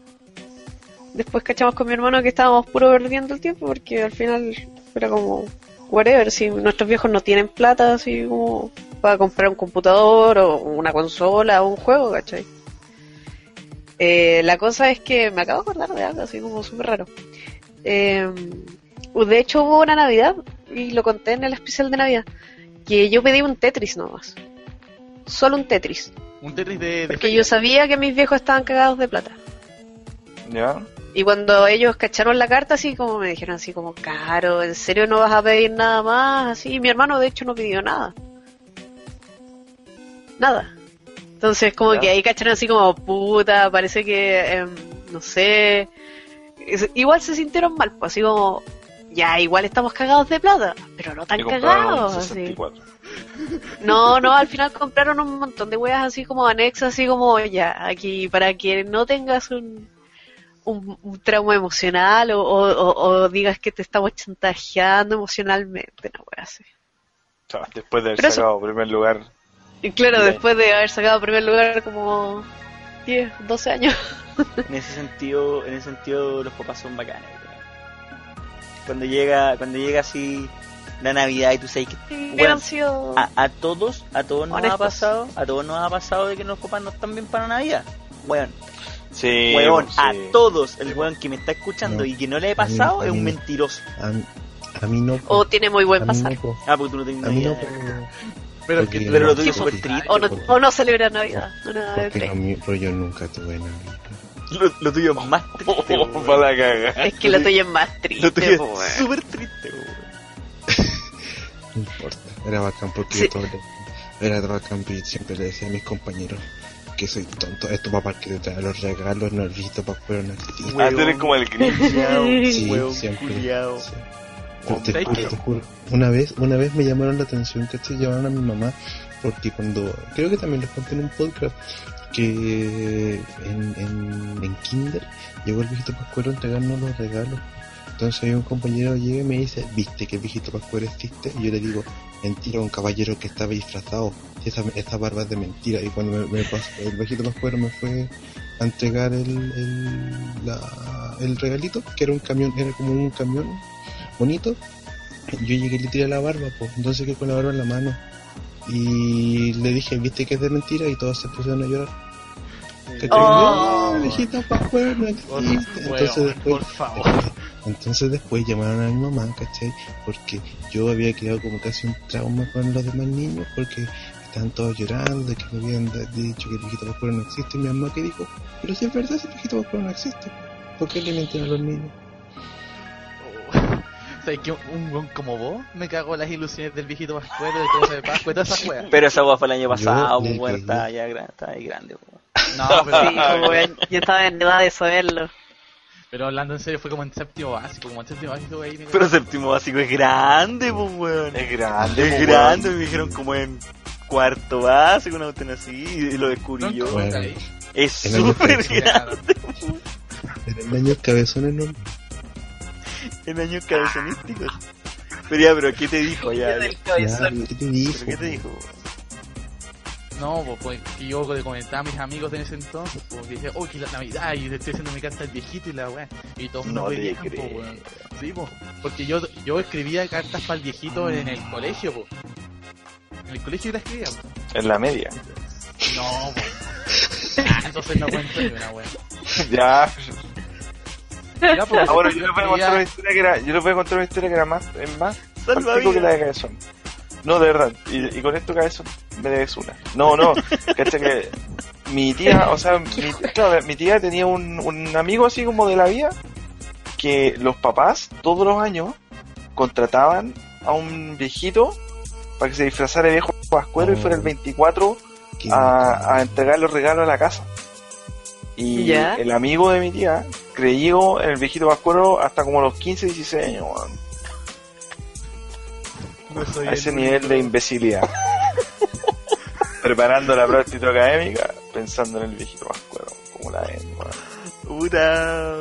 Después cachamos con mi hermano que estábamos puro perdiendo el tiempo porque al final era como, whatever, si nuestros viejos no tienen plata así como para comprar un computador o una consola o un juego, ¿cachai? Eh, la cosa es que me acabo de acordar de algo así como súper raro. Eh, de hecho hubo una Navidad, y lo conté en el especial de Navidad, que yo pedí un Tetris nomás. solo un Tetris. Un Tetris de, de Porque yo sabía que mis viejos estaban cagados de plata. ¿Ya? Y cuando ellos cacharon la carta, así como me dijeron así como, caro, ¿en serio no vas a pedir nada más? Así, y mi hermano de hecho no pidió nada. Nada. Entonces como que ahí cacharon así como, puta, parece que, em, no sé, es- igual se sintieron mal, pues así como, ya, igual estamos cagados de plata, pero no tan cagados. así. 64. No, no, al final compraron un montón de weas así como anexas, así como ya, aquí para que no tengas un, un, un trauma emocional o, o- digas que te estamos chantajeando emocionalmente, una wea así. Después de haber Pero eso- sacado primer lugar. Y claro, después de haber sacado primer lugar como 10, 12 años. En ese sentido, en ese sentido los papás son bacanes. Cuando llega, cuando llega así la Navidad y tú sabes que Sí, Bueno, han sido... a, a todos, a todos nos ha Honestos. pasado, a todos nos ha pasado de que los papás no están bien para Navidad. Weón, Sí, weón, pues, a todos, el weón que me está escuchando No. y que no le he mí- pasado es un mentiroso. A, mí- a mí no. O tiene muy buen pasar. no. Ah, porque tú no tienes A mí no, idea. Pero- que Pero lo tuyo es súper triste. O no, o no celebra Navidad. Una Porque mí, pero yo nunca tuve Navidad. Lo, lo tuyo es más triste. Oh, para la. Es que lo tuyo es más triste. Lo tuyo es súper triste. No importa. Era bacán porque Sí. yo todo le- era bacán y siempre le decía a mis compañeros que soy tonto. Esto papá que te trae los regalos, no el visto para fuera no existe. Ah, tú eres como el Grinch. Sí, siempre. culiao. Sí. Pero te, ¿sabes juro, qué? te juro. Una vez, una vez me llamaron la atención que se llamaron a mi mamá porque cuando, creo que también les conté en un podcast que en, en, en Kinder llegó el viejito Pascuero a entregarnos los regalos. Entonces un compañero llega y me dice, ¿viste que el viejito Pascuero existe? Y yo le digo, mentira, un caballero que estaba disfrazado. Esa, esta barba es de mentira. Y cuando me, me pasó, el viejito Pascuero me fue a entregar el, el, la- el regalito, que era un camión, era como un camión bonito. Yo llegué y le tiré la barba, pues entonces quedé con la barba en la mano. Y le dije, ¿viste que es de mentira? Y todos se pusieron a llorar. Oh. Entonces después, por favor. entonces después llamaron a mi mamá, ¿cachai? Porque yo había creado como casi un trauma con los demás niños porque estaban todos llorando de que me habían dicho que el viejito Pascuero no existe. Y mi mamá que dijo, pero si es verdad, si el viejito Pascuero no existe, ¿por qué le mienten a los niños? ¿Sabes que un weón como vos me cagó las ilusiones del viejito Pascuero, de todo de Pascua y todas esas weas? Pero esa weá fue el año pasado, pues, weón, estaba ya grande, estaba ahí grande. weón. No, Sí, pero, po, weón, yo estaba en edad de saberlo. pero hablando en serio, fue como en séptimo básico, como en séptimo básico ahí me Pero séptimo básico es grande, pues, weón. Es grande. Es pues, grande, weón. me dijeron como en cuarto básico, una cuestión así, y lo descubrí No, yo. Es súper grande, En el año cabezones no. En años cabezonísticos. Pero ya, pero ¿qué te dijo ya? Ya. ¿Qué te dijo? ¿Pero qué te dijo? No, pues, pues que yo le comentaba a mis amigos en ese entonces, pues que dije, oh, que la Navidad, y le estoy haciendo mi carta al viejito y la weá. Y todos No me veían, pues, weón. Sí, pues, porque yo, yo escribía cartas para el viejito en el colegio, pues. En el colegio yo la escribía, pues. En la media. No, pues. Ah, entonces no cuento ni una weá. Ya. Ya, pues, Ah, bueno, yo les voy a contar una historia que era, yo les voy a contar una historia que era más, es más que la de Cabezón. No, de verdad. Y, y con esto Cabezón me debes una. No, no. Cacha que mi tía, o sea, mi, claro, mi tía tenía un, un amigo así como de la vida que los papás todos los años contrataban a un viejito para que se disfrazara de viejo pascuero y fuera el 24 ¿Qué? a, a entregar los regalos a la casa. Y Ya. el amigo de mi tía creyó en el viejito pascuero hasta como los 15, 16 años, weón. No A ese nivel de imbecilidad. Preparando la prueba de título académica, pensando en el viejito pascuero, como la ven, weón. Puta.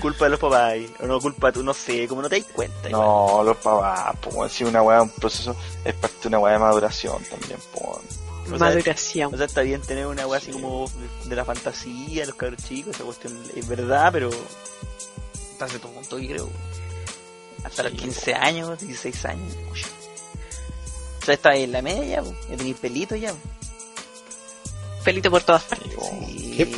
Culpa de los papás. O no, culpa tú, no sé, como no te das cuenta. igual. No, los papás, pues si una weá, un proceso, es parte de una weá de maduración también, pues. O sea, Maduración. O sea, está bien tener una weá así como de la fantasía, los cabros chicos, esa cuestión es verdad, pero hasta cierto punto yo creo. Hasta los 15 años, 16 años. uy. O sea, está en la media ya, po. ya tenéis pelito ya. po. Pelito por todas partes. Sí. ¿Qué?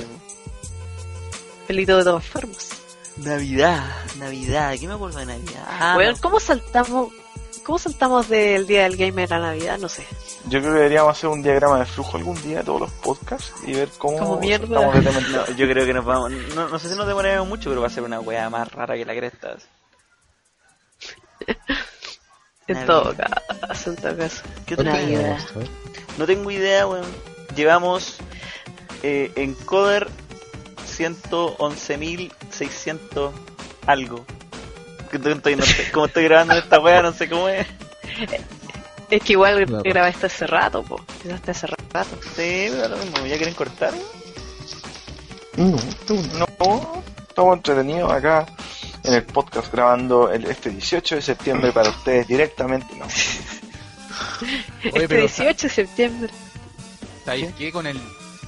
Pelito de todas formas. Navidad, Navidad, ¿qué me acuerdo de Navidad? Ah, Weón, no. ¿cómo saltamos? ¿Cómo saltamos del día del gamer a Navidad? No sé. Yo creo que deberíamos hacer un diagrama de flujo algún día de todos los podcasts y ver cómo Como mierda. estamos de tema en tema. No, yo creo que nos vamos. No, no sé si nos demoraremos mucho, pero va a ser una weá más rara que la cresta. En todo caso, en todo caso. ¿Qué otra Navidad. No tengo idea, weón. Llevamos eh, en coder 111.600 algo. Estoy- no sé- Como estoy grabando esta weá, no sé cómo es. Es que igual Claro. grabaste hace rato, po. Grabaste hace rato. Sí, pero lo mismo. ¿Ya quieren cortar? No, tú no. No, estamos entretenidos acá en el podcast grabando el, este 18 de septiembre para ustedes directamente. No. Oye, este pero 18 de septiembre. ¿sabéis qué? Con el.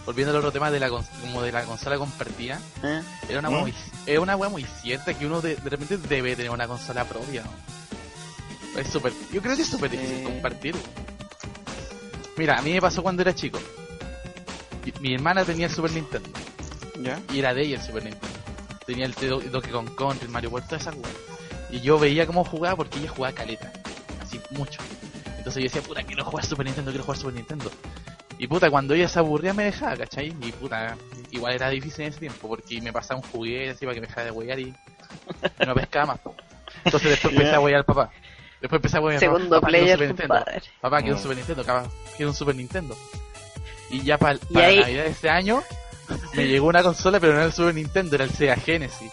Volviendo al otro tema de la, como de la consola compartida, ¿Eh? era una ¿Mm? muy, es una wea muy cierta que uno de, de repente debe tener una consola propia. ¿no? Es súper, yo creo que es súper difícil Eh. compartir. Mira, a mí me pasó cuando era chico. Mi hermana tenía el Super Nintendo ¿Ya? y era de ella el Super Nintendo. Tenía el Do- Donkey Kong Country, el Mario World, todas esas weas. Y yo veía cómo jugaba porque ella jugaba caleta, así mucho. Entonces yo decía, puta, quiero jugar Super Nintendo, quiero jugar Super Nintendo. Y puta, cuando ella se aburría me dejaba, ¿cachai? Y puta, igual era difícil en ese tiempo porque me pasaba un juguete así para que me dejara de huear y, no pescaba más. Entonces después empecé a huear al papá. Después empecé a huear Segundo papá, quiero un player, Super Nintendo. Papá, quiero un Mm. Super Nintendo, capaz, quiero un Super Nintendo. Y ya pa- para ahí- Navidad de este año me llegó una consola, pero no era el Super Nintendo, era el Sega Genesis.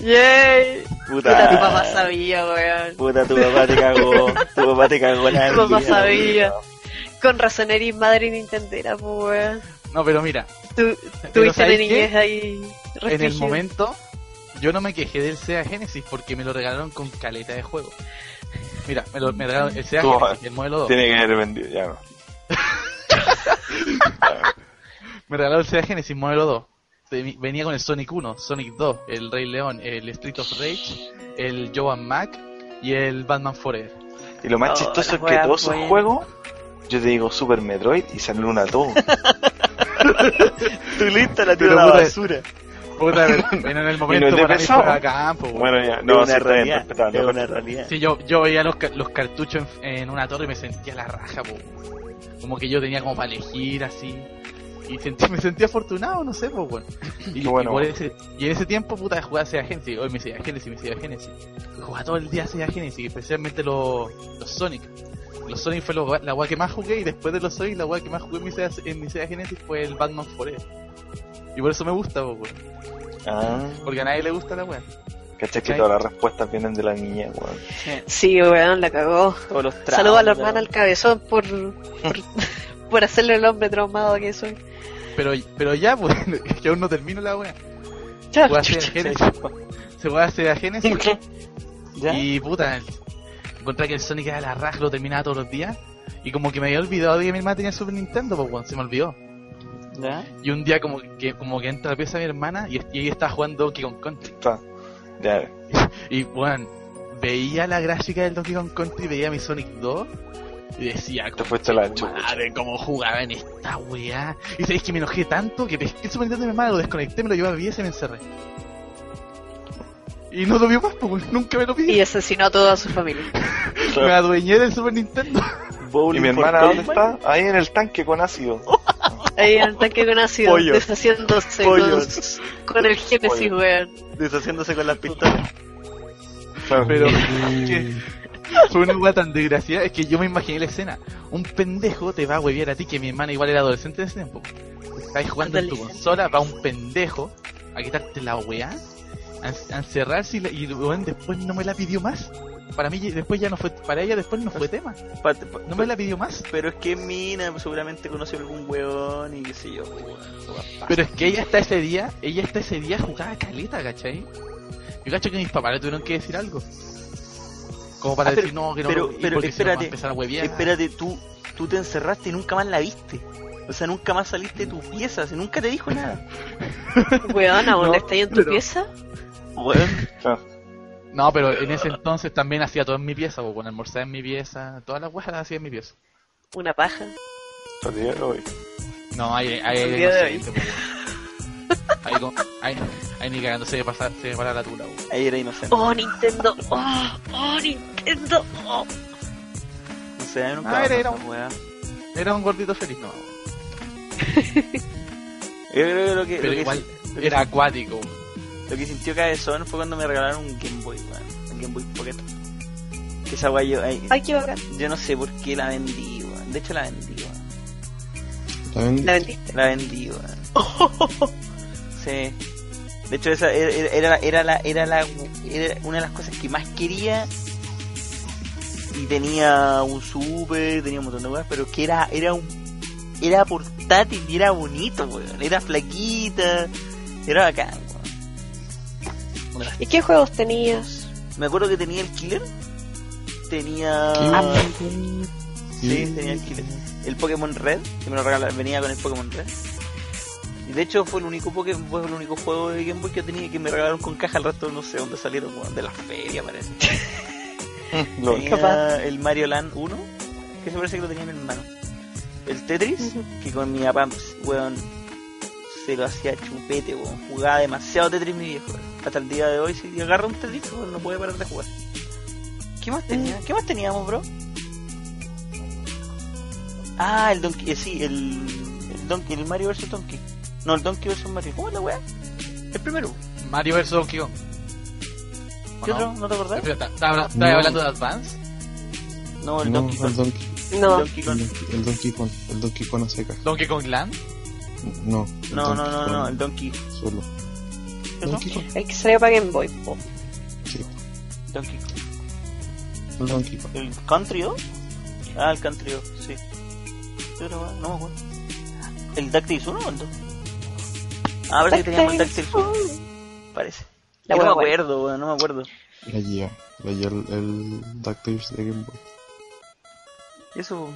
¡Yay! Puta, Puta, tu papá sabía, weón. Puta, tu papá te cagó. Tu papá te cagó la Tu papá sabía. Con razón eres madre nintendera, pues. No, pero mira, Pero Tuviste ¿sabes niñez qué? ahí en el momento yo no me quejé del Sega Genesis porque me lo regalaron con caleta de juego. Mira, me, lo, me regalaron el Sega Tú, Genesis, el modelo 2. Tiene que haber vendido, ya no. Me regalaron el Sega Genesis modelo 2. Te- Venía con el Sonic 1, Sonic 2, el Rey León, el Street of Rage, el Joan Mac y el Batman Forever. Y lo más Oh, chistoso es que todos esos juegos, yo te digo Super Metroid y San Luna todo. Tu lista la tiró a la puta- basura. Puta, pero en el momento de para mí weón. Bueno, ya, Es no, una sí, bien, Es una respetable. realidad. Sí, yo, yo veía los, los cartuchos en, en una torre y me sentía la raja, po. Como que yo tenía como para elegir así. Y sentí- me sentía afortunado, no sé, pues, bueno. Y, bueno. y por ese, y en ese tiempo, puta, jugaba Sega Genesis. Hoy me Sega Genesis, me Sega Genesis. Jugaba todo el día Sega Genesis, especialmente los, los Sonic. Los Sonic fue lo- la weá que más jugué y después de los Sonic, la weá que más jugué en mi Sega, en mi Sega Genesis fue el Batman Forever. Y por eso me gusta, pues, weón. Ah, Porque a nadie le gusta la weá. ¿cachai que todas las respuestas vienen de la niña, weón? Sí, weón, la cagó. Todos los a la hermana al cabezón por, por, por hacerle el hombre traumado que soy. Pero, pero ya, pues, es que aún no termino la weá. Chao. Juega Sega Genesis. Se juega Sega Genesis. ¿Ya? Y puta, encontré que el Sonic era la raja, lo terminaba todos los días. Y como que me había olvidado de que mi hermana tenía Super Nintendo, pues weón, se me olvidó. ¿Ya? Y un día como que como que entra a la pieza de mi hermana y, y ella estaba jugando Donkey Kong Country. Ya, Y weón, veía la gráfica del Donkey Kong Country, veía mi Sonic 2 y decía, Te fuiste a la "Conche tu madre, cómo jugaba en esta weá. Y sabéis que me enojé tanto que pesqué el Super Nintendo de mi hermana, lo desconecté, me lo llevé a y me encerré. Y no lo vio más, pues weón, nunca me lo Y pidió. asesinó a toda su familia. Me adueñé del Super Nintendo. ¿Y mi hermana dónde está? Ahí en el tanque con ácido. Ahí en el tanque con ácido, Pollo. deshaciéndose con, con el Genesis, weón. Deshaciéndose con las pistolas. Pero que fue una weá tan desgraciada, es que yo me imaginé la escena. Un pendejo te va a huevear a ti, que mi hermana igual era adolescente en ese tiempo. Estás jugando en tu consola, va un pendejo a quitarte la weá, a, a encerrarse y, la- y weón, después no me la pidió más. Para mí después ya no fue, para ella después no fue tema. Pa- pa- No me la pidió más. Pero es que Mina seguramente conoció algún weón y qué sé yo. pues, weón. Pero es que ella hasta ese día, ella hasta ese día jugaba caleta, ¿cachai? Yo cacho que mis papás le tuvieron que decir algo. Como para Ah, pero- decir, no, que no, pero- pero porque si no va a espérate, empezar a. Espérate, tú, tú te encerraste y nunca más la viste. O sea, nunca más saliste de tu pieza, si nunca te dijo nada. Weón, ¿aún No, está ahí en tu pero- pieza? No, pero en ese entonces también hacía todo en mi pieza, pues, bueno, almorzaba en mi pieza, todas las weas las hacía en mi pieza. Una paja. Día de hoy. No, El ahí, día de no sé, weón. ahí, con- ni cagando se me pasa, se para la tula, weón. ahí era inocente. Oh, Nintendo. Oh, oh, Nintendo. Oh. sé, a mí nunca Ah, era- un- weá. Era un gordito feliz, no. Yo creo que lo que, Pero lo que igual si- lo que era acuático. Lo que sintió Cabezón fue cuando me regalaron un Game Boy, weón. Un Game Boy Pocket. Que esa weá yo, ay, Ay, qué bacán. yo no sé por qué la vendí, weón. De hecho la vendí, weón. La vendiste. La vendí, weón. Sí. De hecho esa era, era, era la, era la, era una de las cosas que más quería. Y tenía un super, tenía un montón de weas, pero que era, era un, era portátil y era bonito, weón. Era flaquita, era bacán, ¿Y qué juegos tenías? Me acuerdo que tenía el killer. Tenía. Sí, tenía el killer. El Pokémon Red, que me lo regalaron, venía con el Pokémon Red. Y de hecho fue el único Pokémon, fue el único juego de Game Boy que tenía que me regalaron con caja. El resto no sé dónde salieron, de la feria parece. Tenía el Mario Land 1, que se parece que lo tenía mi hermano. El Tetris, que con mi papá, weón, se lo hacía chupete, weón. Jugaba demasiado Tetris mi viejo. weón. Hasta el día de hoy, si agarra un Tetris, weón, no puede parar de jugar. ¿Qué más tenía? ¿Qué más teníamos, bro? Ah, el Donkey, eh, sí, el, el Donkey, el Mario vs Donkey. No, el Donkey vs Mario. ¿Cómo es la weá? El primero. Mario vs Donkey Kong. ¿O ¿Qué no? otro? ¿No te acordás? ¿Estás hablando de Advance? No, el No, Donkey el Kong. Donkey, No. Donkey el Kong. Donkey, el Donkey Kong, el Donkey Kong a secas. ¿Donkey Kong Land? No, No, no, no, no, Kong el Donkey. Solo. Donkey Kong, El que salió para Game Boy. po. sí, Donkey Kong. el Donkey Kong. ¿El Country 2? Ah, el Country 2, sí. ¿Qué otra weá? No me acuerdo. ¿El DuckTales 1 o el 2? Ah, parece que teníamos el DuckTales 1. Parece. La no me acuerdo, weón, no me acuerdo. La guía, la guía el, el DuckTales de Game Boy. Eso.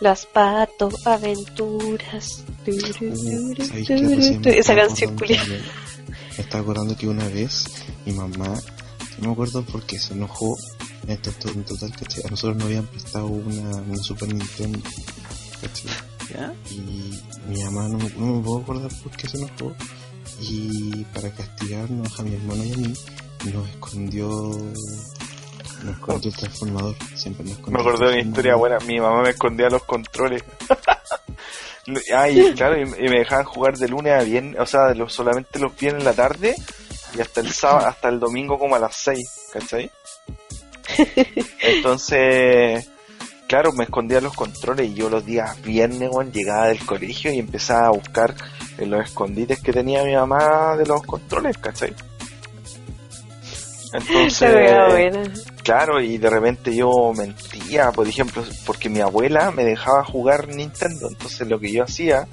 Las pato aventuras. Esa estaba canción acordando culia. que- Me estaba acordando que una vez mi mamá, no me acuerdo por qué se enojó, en to- en total, ¿cachai? A nosotros nos habían prestado una, una Super Nintendo. Y mi mamá no, me- no me puedo acordar por qué se enojó. Y para castigarnos a mi hermano y a mí, nos escondió. El transformador. Siempre Me el acordé de una historia buena. Mi mamá me escondía los controles. Ay, claro, y y me dejaban jugar de lunes a viernes, o sea, de los, solamente los viernes en la tarde y hasta el sábado, hasta el domingo como a las 6, ¿cachai? Entonces, claro, me escondía los controles y yo los días viernes, weón, llegaba del colegio y empezaba a buscar en los escondites que tenía mi mamá de los controles, ¿cachai? Entonces. Claro, y de repente yo mentía, por ejemplo, porque mi abuela me dejaba jugar Nintendo. Entonces lo que yo hacía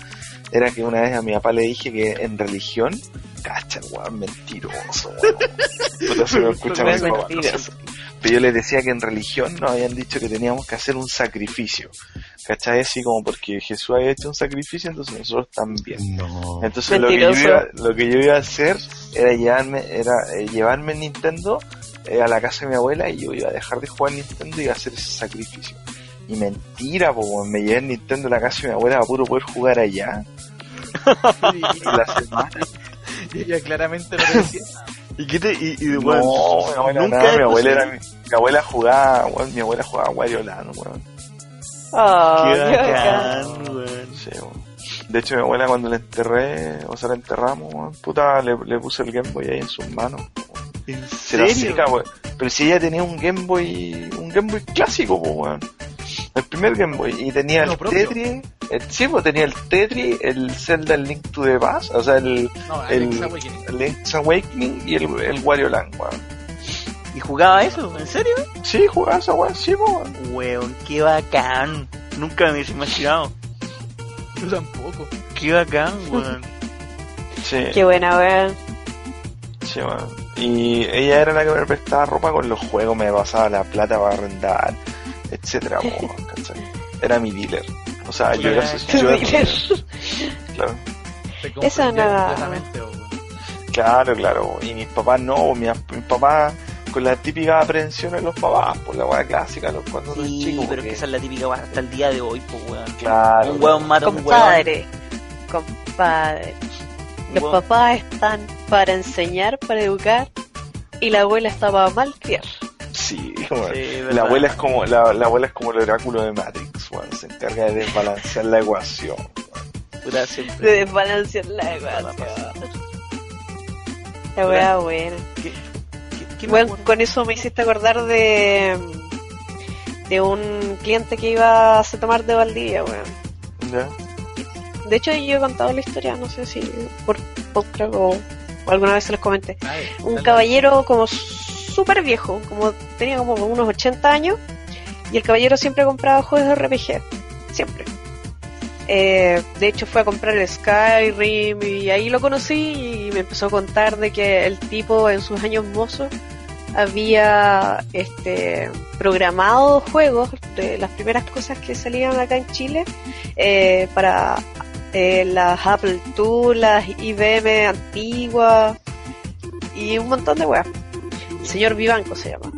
era que una vez a mi papá le dije que en religión, cacha, weón, mentiroso, weón. Se escucha mi papá. Pero yo les decía que en religión nos habían dicho que teníamos que hacer un sacrificio. ¿Cachai? Así como porque Jesús había hecho un sacrificio, entonces nosotros también. No. Entonces lo que, yo iba, lo que yo iba a hacer era llevarme, era eh, llevarme el Nintendo eh, a la casa de mi abuela y yo iba a dejar de jugar Nintendo y iba a hacer ese sacrificio. Y mentira, po, me llevé el Nintendo a la casa de mi abuela para puro poder jugar allá. Y la semana. Y ella claramente no te decía. ¿Y qué te.? Y, y, No, mi abuela, nunca nada, mi después- abuela era mi, mi abuela jugaba, mi abuela jugaba Wario Land, weón. Oh, Qué bacán. weón. Sí. De hecho, mi abuela cuando la enterré, o sea, la enterramos, weón, puta, le, le puse el Game Boy ahí en sus manos. ¿En serio? seca. Pero si ella tenía un Game Boy, un Game Boy clásico, pues, weón. El primer Game Boy. Y tenía el propio. Tetris, el, sí, pues tenía el Tetris, el Zelda el Link to the Past, o sea, el, No, el, Awakening. el Link's Awakening y el, el Wario Land, weón. ¿Y jugaba eso? ¿En serio? Sí, jugaba esa weón, sí, weón. Weón, qué bacán. Nunca me hubiese imaginado. Yo tampoco. Qué bacán, weón. Sí, Qué buena, weón. sí, weón. Y ella era la que me prestaba ropa con los juegos, me pasaba la plata para arrendar, etcétera. Era mi dealer. O sea, yo era su, yo era- claro. Esa nada. Claro, claro. Y mis papás no, mis, mis papás con la típica aprensión de los papás, por la weá clásica, los cuando eres Sí, chico. pero es porque- que esa es la típica hasta el día de hoy, pues weón. Claro. Un weón mata un. Compadre. Compadre. Los papás están para enseñar, para educar, y la abuela estaba mal criar. Sí, la abuela es como la, la abuela es como el oráculo de Matrix, weón. Se encarga de desbalancear la ecuación. De desbalancear la ecuación. La weá buena. ¿Qué, qué, qué me Bueno, con eso me hiciste acordar de de un cliente que iba a tomar de Valdivia, weón. ¿Ya? De hecho, yo he contado la historia, no sé si por podcast o, o alguna vez se los comenté. Ay, Un caballero como súper viejo, como tenía como unos 80 años, y el caballero siempre compraba juegos de RPG, siempre. Eh, de hecho fue a comprar el Skyrim y ahí lo conocí y me empezó a contar de que el tipo en sus años mozos había este programado juegos de las primeras cosas que salían acá en Chile eh, para eh, las Apple II, las IBM antiguas y un montón de weas. Señor Vivanco se llama.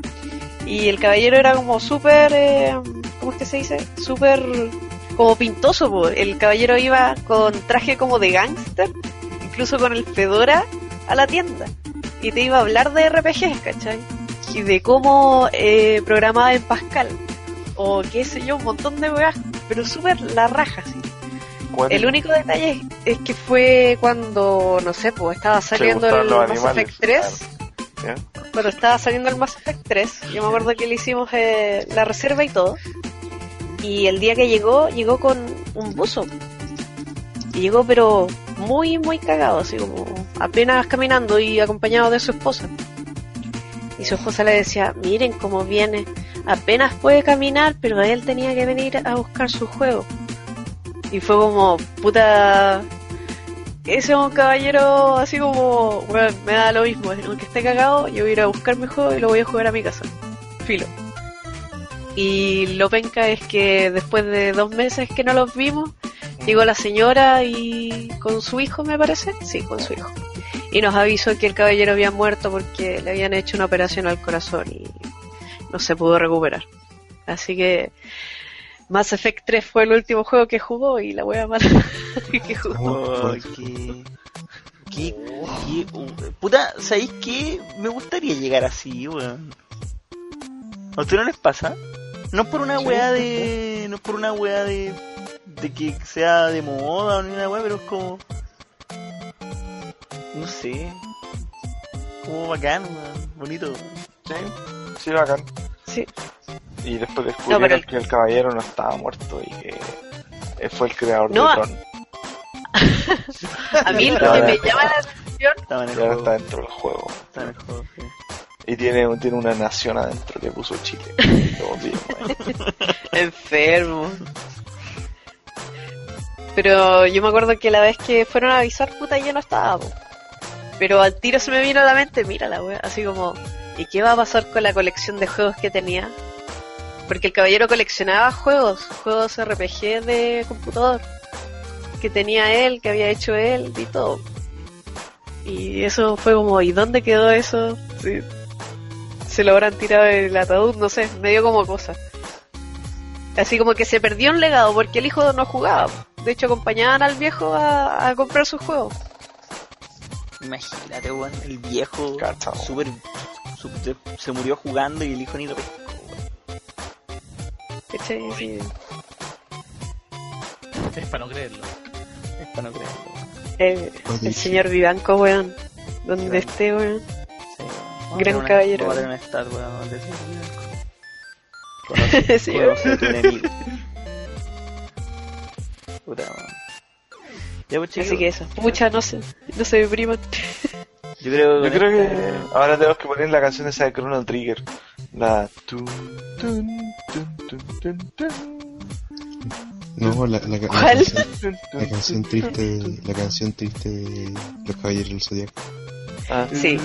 Y el caballero era como súper, eh, ¿cómo es que se dice? Súper como pintoso. po. El caballero iba con traje como de gángster, incluso con el fedora a la tienda. Y te iba a hablar de RPGs, ¿cachai? Y de cómo eh, programaba en Pascal. O qué sé yo, un montón de weas. Pero súper la raja, sí. ¿Cuál- El único detalle es que fue cuando, no sé, pues estaba saliendo el los Mass Effect 3. ¿Ya? Cuando estaba saliendo el Mass Effect 3, yo me acuerdo que le hicimos eh, la reserva y todo. Y el día que llegó, llegó con un buzo. Y llegó pero muy, muy cagado, así como apenas caminando y acompañado de su esposa. Y su esposa le decía, miren cómo viene, apenas puede caminar, pero él tenía que venir a buscar su juego. Y fue como, puta, ese es un caballero así como, bueno, me da lo mismo, aunque esté cagado, yo voy a ir a buscar mi juego y lo voy a jugar a mi casa. Filo. Y lo penca es que después de dos meses que no los vimos, llegó la señora y con su hijo, me parece. Sí, con su hijo. Y nos avisó que el caballero había muerto porque le habían hecho una operación al corazón y no se pudo recuperar. Así que Mass Effect 3 fue el último juego que jugó y la wea mala que jugó. Oh, qué, qué, qué- uh, puta, ¿sabéis qué? Me gustaría llegar así, weón. ¿A ustedes no les pasa? No por una weá de. No por una weá de. de que sea de moda o ni una weá, pero es como. No sé. Como bacán, weón. Bonito, weón. Sí, sí, bacán. Sí. Y después descubrieron No, pero el- que el caballero no estaba muerto y que él fue el creador No, de a- Tron. A mí lo que me llama la atención Estaba en el juego. está dentro del juego. Estaba en el juego, sí. Y tiene, tiene una nación adentro que puso Chile. Enfermo. Pero yo me acuerdo que la vez que fueron a avisar, puta, ya no estaba. po. Pero al tiro se me vino a la mente, mira la wea, así como, ¿y qué va a pasar con la colección de juegos que tenía? Porque el caballero coleccionaba juegos, juegos RPG de computador, que tenía él, que había hecho él y todo. Y eso fue como, ¿y dónde quedó eso? Sí. Se lo habrán tirado en el ataúd, no sé, me dio como cosa. Así como que se perdió un legado porque el hijo no jugaba. De hecho, acompañaban al viejo a, a comprar sus juegos. Imagínate, weón, el viejo super, super- se murió jugando y el hijo ni lo pescó. ¿Cachai? Sí. Es para no creerlo. Es para no creerlo. weón. El, el señor Vivanco, weón. Donde esté, weón. Sí, weón. Gran una- caballero, Vamos a tener estatua, weón, de ese Vivanco. Sí, conoce a tu enemigo. Puta, weón. Ya, pues, chicos, Así que eso. Muchas no se, no se depriman. Yo creo, Yo creo este- que ahora tenemos que poner la canción esa de Chrono Trigger. La tun, tun, tun, tun, tun, tun, No, la, la, la ¿Cuál? canción, la canción triste, la canción triste de los caballeros del zodiaco. Ah. Sí.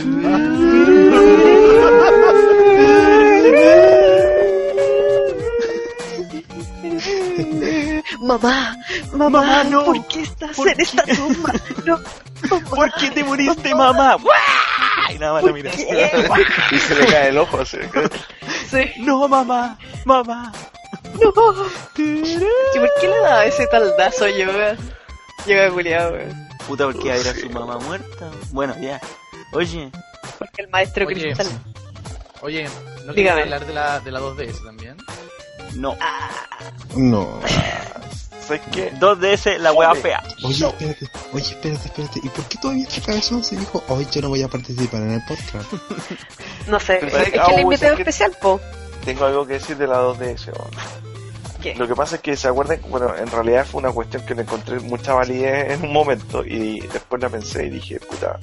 Mamá, mamá, Mamá, no. ¿por qué estás ¿Por en esta tumba? No, ¿Por qué te moriste, mamá? Y nada más lo mira. Y se le cae el ojo así. sí, No, mamá, mamá. no. ¿Y por qué le daba ese taldazo yo, weón? Llega culiado, weón. Puta, porque va a ir a su mamá muerta. Bueno, ya. Oye, Porque el maestro Oye, cristal. Oye, ¿no Dígame. quieres hablar de la, de la 2DS también? No. No. ¿Sabes qué? 2DS, la wea fea. Oye, espérate, oye, espérate, espérate. ¿Y por qué todavía este cabezón se dijo, hoy yo no voy a participar en el podcast? No sé, Pero es que el uy, invitado es especial, po. Tengo algo que decir de la 2DS. weón. ¿Qué? Lo que pasa es que se acuerdan, bueno, en realidad fue una cuestión que le encontré mucha validez en un momento y después la pensé y dije, puta,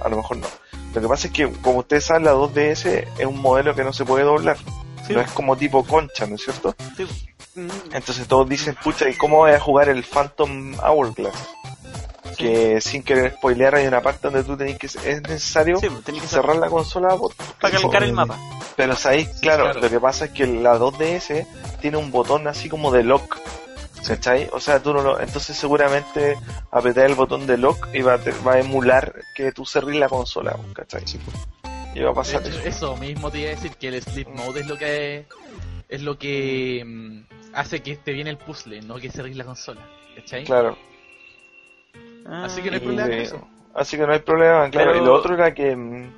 a lo mejor no. Lo que pasa es que, como ustedes saben, la 2DS es un modelo que no se puede doblar. Sí. No es como tipo concha, ¿no es cierto? Sí. Mm. Entonces todos dicen, pucha, ¿y cómo voy a jugar el Phantom Hourglass? Que sin querer spoilear hay una parte donde tú tenés que, es necesario Sí, pues, tenés que cerrar la consola por- para calcar el mapa. pero sabéis, claro, claro. lo que pasa es que la 2DS tiene un botón así como de lock. ¿Cachai? O sea, tú no lo, entonces seguramente apretar el botón de lock y va a, te- va a emular que tú cerrís la consola, ¿cachai? Sí, pues. Y va a pasar hecho, eso. eso mismo te iba a decir que el sleep mode es lo que es lo que mm, hace que esté bien el puzzle, no que cerréis la consola. ¿Cachai? Claro. Así que no hay problema con eso. así que no hay problema, claro. Pero- Y lo otro era que... mm,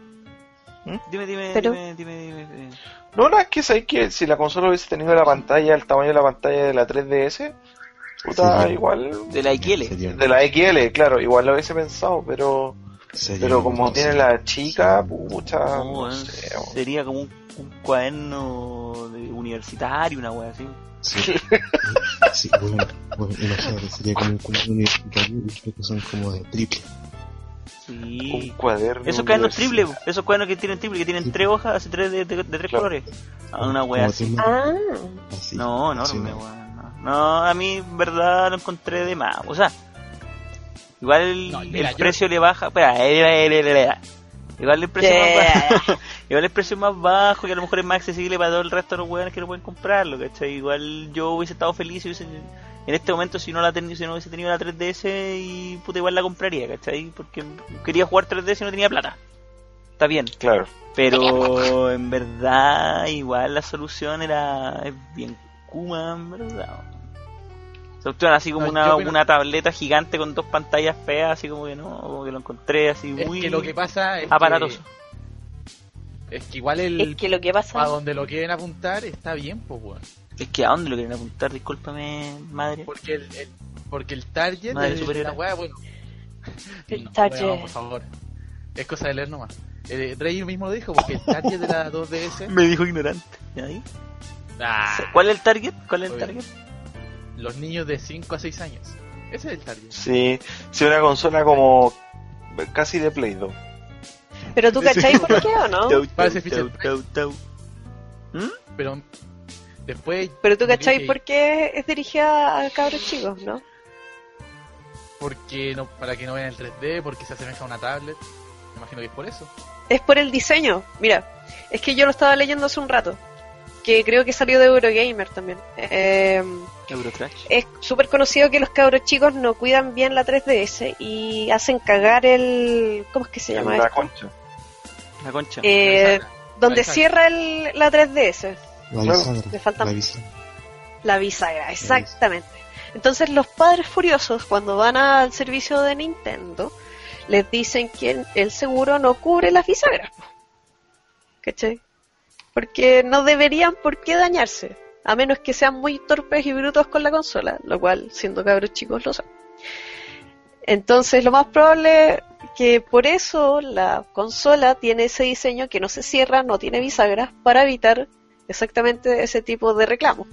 Dime, dime, Pero- dime, dime, dime, dime. No, no, es que sabéis que si la consola hubiese tenido la pantalla, el tamaño de la pantalla de la 3DS, puta, Sí. igual... De la XL. Sería, De la XL, claro, igual lo hubiese pensado, pero... sería Pero como tiene la chica, pucha, No, no weón, sé, weón. sería como un, un cuaderno de universitario, una wea así. Sí, sí bueno, bueno, imagínate, sería como un cuaderno universitario y creo que son como de triple. un Sí. cuaderno. Esos cuadernos triple, esos cuadernos que tienen triple, que tienen Sí. tres hojas, así tres de, de- de tres Claro. colores. Ah, una wea así. tema- Ah, así. No, no, Sí, no, no. No, a mí en verdad lo encontré de más. O sea, igual el, No, mira, el yo- precio le baja. Espera, igual el precio Yeah. más bajo. igual el precio más bajo y a lo mejor es más accesible para todo el resto de los weones que no pueden comprarlo, ¿cachai? Igual yo hubiese estado feliz hubiese, en este momento si no la ten- si no hubiese tenido la 3DS y puta igual la compraría, ¿cachai? Porque quería jugar 3DS y no tenía plata. Está bien. Claro. Pero en verdad, igual la solución era bien Kuma, en verdad. Así como No, una, opino- una tableta gigante con dos pantallas feas, así como que no, como que lo encontré así Es muy que lo que pasa es aparatoso. que, es que igual el es que lo que a pasa donde lo quieren apuntar está bien, pues weón. Es que a dónde lo quieren apuntar, discúlpame, madre. Porque el, el- porque el target Madre de superiora. la weá, bueno. El No, target. por favor. Es cosa de leer nomás. El Rey mismo lo dijo, porque el target de la 2DS. Me dijo ignorante. ¿Y ahí? Ah, ¿Cuál es el target? ¿Cuál es el target? Los niños de 5 a 6 años. Ese es el target. Sí, sí, una consola como casi de Play 2. Pero tú cachai por qué o no? Parece. ¿Mm? Pero después. Pero tú como que por qué es dirigida a cabros chicos, ¿no? Porque no, para que no vean el 3D, porque se asemeja a una tablet. Me imagino que es por eso. Es por el diseño. Mira, es que yo lo estaba leyendo hace un rato. Que creo que salió de Eurogamer también. Eh, Eurotrash. es súper conocido que los cabros chicos no cuidan bien la 3DS y hacen cagar el... ¿Cómo es que se llama la esto? concha. La concha. Eh, La donde cierra el, la 3DS. La bisagra. Le falta- La bisagra. La bisagra, exactamente. Entonces los padres furiosos cuando van al servicio de Nintendo les dicen que el seguro no cubre las bisagras. ¿Cachai? Porque no deberían por qué dañarse, a menos que sean muy torpes y brutos con la consola, lo cual siendo cabros chicos lo son. Entonces lo más probable que por eso la consola tiene ese diseño que no se cierra, no tiene bisagras, para evitar exactamente ese tipo de reclamos.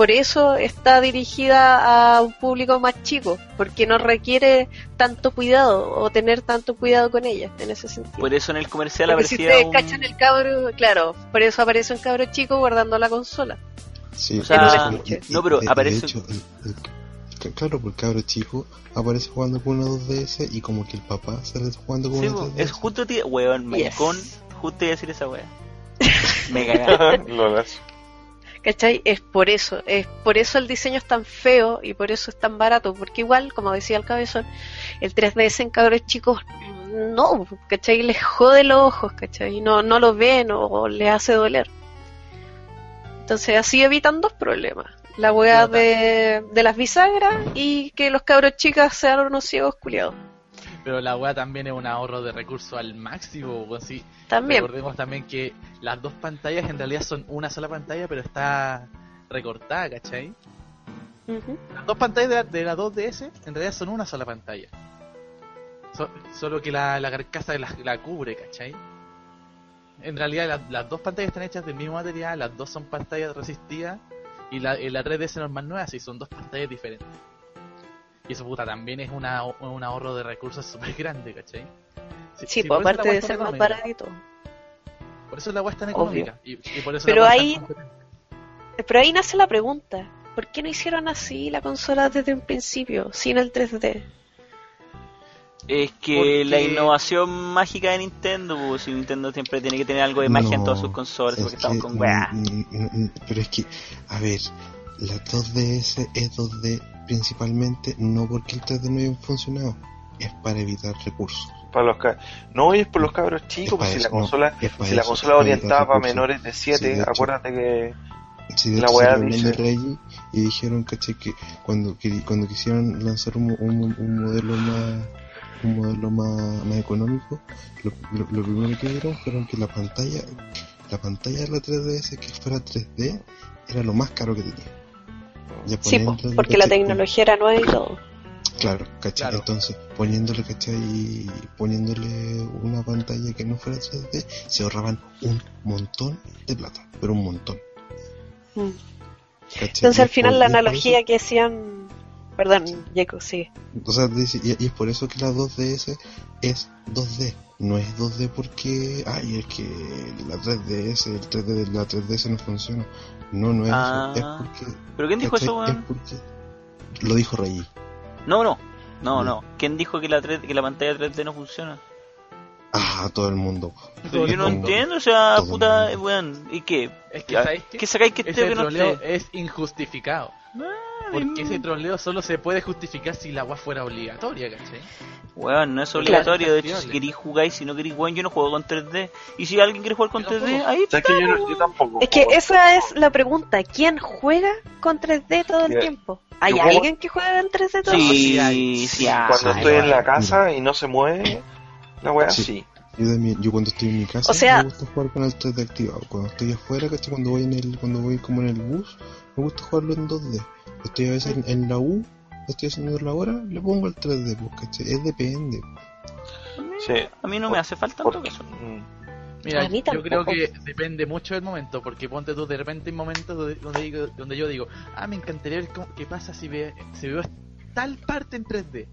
Por eso está dirigida a un público más chico, porque no requiere tanto cuidado o tener tanto cuidado con ella en ese sentido. Por eso en el comercial Porque si ustedes un... cachan el cabro, claro, por eso aparece un cabro chico guardando la consola. Sí, O sea, y- y- no, pero de- de aparece- hecho, el- el- claro, porque cabro chico aparece jugando con una 2DS y como que el papá sale jugando con Sí, una po, 3DS. es justo, tío, weón, Yes. justo iba a decir esa wea. Me cagaron. ¿Cachai? Es por eso, es por eso el diseño es tan feo y por eso es tan barato, porque igual, como decía el cabezón, el 3DS en cabros chicos no, ¿cachai? Les jode los ojos, ¿cachai? No, no lo ven o, o les hace doler. Entonces así evitan dos problemas. La Pero de, de las bisagras y que los cabros chicos sean unos ciegos culiados. Pero la weá también es un ahorro de recursos al máximo, weón. Sí, También. Recordemos también que las dos pantallas en realidad son una sola pantalla, pero está recortada, ¿cachai? Las dos pantallas de la, de la 2DS en realidad son una sola pantalla. So- solo que la, la carcasa la, la cubre, ¿cachai? En realidad la- las dos pantallas están hechas del mismo material, las dos son pantallas resistidas y la, y la 3DS normal no es así, son dos pantallas diferentes. Y eso puta también es una, un ahorro de recursos súper grande, ¿cachai? Si- Sí, si pues aparte de ser más baratito. Por eso la weá es tan económica. Y, y por eso Pero ahí-. Pero ahí nace la pregunta. ¿Por qué no hicieron así la consola desde un principio, sin el 3D? Es que Porque- la innovación mágica de Nintendo, pues, si Nintendo siempre tiene que tener algo de magia en todas sus consolas, es porque estamos con weá. Pero es que, a ver, la 2DS es 2D principalmente no porque el 3D no haya funcionado, es para evitar recursos. Para los no, es por los cabros chicos, Es pues si la eso, consola, si la consola es para menores de 7, Sí, de hecho. acuérdate que Sí, La weá dice- Reggie y dijeron, caché, que cuando, que- cuando quisieron lanzar un, un- un modelo más un modelo más, más económico, lo, lo- lo primero que vieron fueron que la pantalla la pantalla de la 3DS que fuera 3D era lo más caro que tenía. Sí, porque la tecnología era nueva y todo. Claro, ¿cachai? Claro. Entonces, poniéndole, ¿cachai? Poniéndole una pantalla que no fuera 3D, se ahorraban un montón de plata, pero un montón. Mm. ¿cachai? Entonces al final la analogía que hacían... Perdón, Jaco, sí. O sea, y, y es por eso que la 2DS es 2D. No es 2D porque, ay, es que la 3DS, el 3D de la 3DS no funciona. No, no es Ah. eso. Es porque. ¿Pero quién dijo eso, Es weón? porque. Lo dijo Rey. No, no. No, no. ¿Quién dijo que la, 3 que la pantalla 3D no funciona? Ah, todo el mundo. Pero yo no mundo. entiendo, o sea, Todo puta, weón. ¿Y qué? Es que, Ya, ¿sabéis qué? ¿Qué sacáis que Ese que no esté? es injustificado. Porque ese troleo solo se puede justificar si la agua fuera obligatoria, ¿cachai? Weón, no es obligatorio. De hecho, si queréis jugar y si no queréis, weón, yo no juego con 3D. Y si alguien quiere jugar con Yo 3D, tampoco. ahí ¿Sabes que yo, no- yo tampoco. Es que esa es la pregunta. ¿Quién juega con 3D todo el Yo- tiempo? ¿Hay yo juego- alguien que juega en 3D todo el tiempo? Sí, hay. sí, hay. Cuando Ah, estoy en la casa y no se mueve la weá, Sí. Yo también, yo cuando estoy en mi casa O sea- me gusta jugar con el 3D activado. Cuando estoy afuera, ¿cachai? Cuando voy en el, cuando voy como en el bus, me gusta jugarlo en 2D. Estoy a veces en, en la U, estoy haciendo la hora, le pongo el 3D, pues, ¿cachai? Es depende. Sí. A mí no me hace falta en todo Porque- caso. mm, Mira, yo creo que depende mucho del momento, porque ponte tú, de repente hay momentos donde, donde, digo- donde yo digo, ah, me encantaría ver cómo- qué pasa si, ve, si veo tal parte en 3D,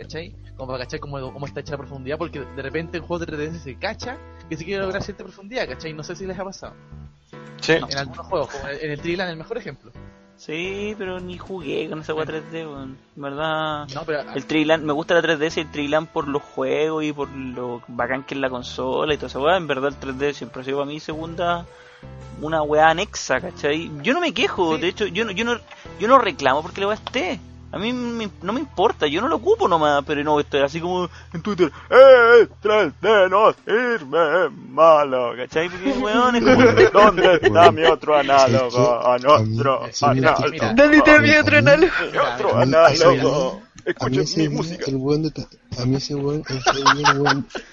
¿cachai? Como para cachar cómo, cómo está hecha la profundidad, porque de repente en juegos de 3D se cacha que se quiere lograr cierta profundidad, ¿cachai? No sé si les ha pasado. Sí. En algunos juegos, como en el Trilan, el mejor ejemplo. Sí, pero ni jugué con esa weá 3D, weón. En verdad. No, pero El Trilan, me gusta la 3DS y el Trilan por los juegos y por lo bacán que es la consola y toda esa weá. En verdad el 3D siempre ha sido para mí segunda una weá anexa, ¿cachai? Yo no me quejo, Sí. de hecho, yo no, yo no, yo no reclamo porque la weá esté. A mí me- no me importa, yo no lo ocupo nomás, pero no estoy así como en Twitter, ¡Eh, 3D no sirve, malo! ¿Cachai? Porque weón es como, ¿dónde está mi otro análogo? A mira, análogo. ¿Dónde está mi otro análogo? Mi otro análogo. A mí Escucha ese mi música. el weón de, a mí ese weón,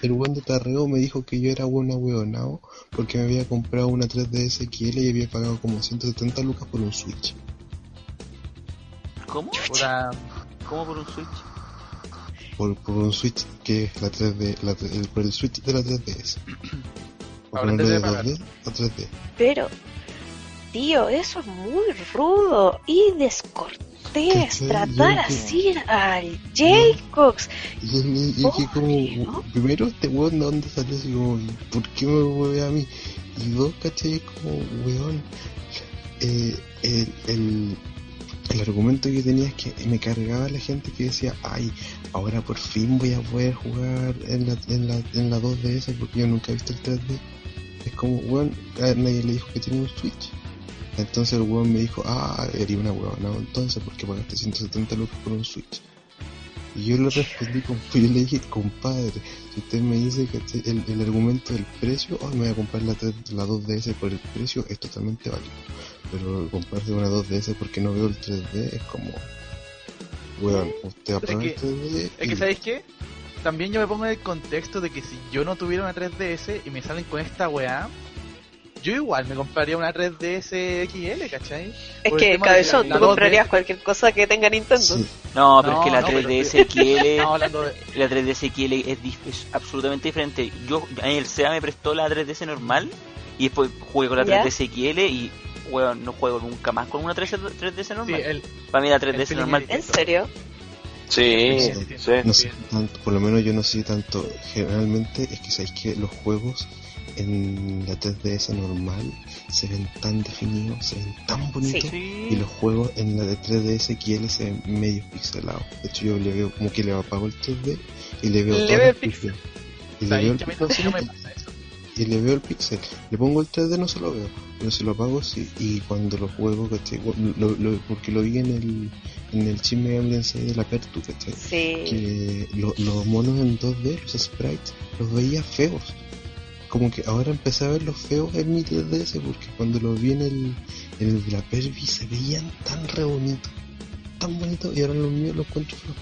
el weón, de Tarreo me dijo que yo era buena weonao porque me había comprado una 3DS XL y había pagado como 170 lucas por un Switch. ¿Cómo? puta, ¿Cómo por un Switch? Por, por un Switch que es la 3D, la, el, por el Switch de la 3DS. Por Ahora de te debe pagar. 2D a 3D. Pero, tío, eso es muy rudo y descortés. Tratar Yo- así al Jaycox. Y, y- y que como, primero este weón de dónde salió así como, ¿por qué me mueve a mí? Y dos, ¿cachai? Es como, weón, eh, el, el, el argumento que tenía es que me cargaba la gente que decía, ay, ahora por fin voy a poder jugar en la, en la, en la 2DS porque yo nunca he visto el 3D. Es como, weón, a nadie le dijo que tiene un Switch. Entonces el weón me dijo, ah, eres una weón, no, entonces, porque pagaste 170 lucas por un Switch? Y yo le respondí, con, yo le dije, compadre, si usted me dice que el, el argumento del precio, oh, me voy a comprar la, 3 la 2DS por el precio, es totalmente válido. Pero comprarse una 2DS porque no veo el 3D es como, weón, usted aprueba que- el 3D es y- que ¿sabéis qué? también yo me pongo en el contexto de que si yo no tuviera una 3DS y me salen con esta weá, yo igual me compraría una 3DS XL, ¿cachai? Es Por que, cabezón, tú la 2D. comprarías cualquier cosa que tenga Nintendo. Sí, No, pero No, es que la no, pero 3DS Estamos XL, hablando de... la 3DS XL es, es absolutamente diferente. Yo, el SEA me prestó la 3DS normal y después jugué con la ¿Ya? 3DS XL y weón, no juego nunca más con una 3 3DS Sí, normal. el, Para mí la el 3DS feeling normal. ¿En serio? Sí, Sí, sí. sí, no Sí. sé tanto, por lo menos yo no sé tanto. Generalmente es que sabéis que los juegos en la 3DS normal se ven tan definidos, se ven tan bonitos. Sí. Y los juegos en la de 3DS XL se ven medio pixelados. De hecho, yo le veo como que le apago el 3D y le veo Le todos veo los el pixel. Que y le veo el pixel. Le pongo el 3D, no se lo veo. Pero si lo apago, sí. Y cuando lo juego, ¿cachai? Lo- lo- porque lo vi en el, en el Tensei de la Pertu, ¿cachai? Sí. que lo- los monos en 2D, los sprites, los veía feos. Como que ahora empecé a ver los feos en mi 3DS porque cuando los vi en el, en el de la Pervi se veían tan re bonitos, tan bonitos y ahora los míos los encuentro feos.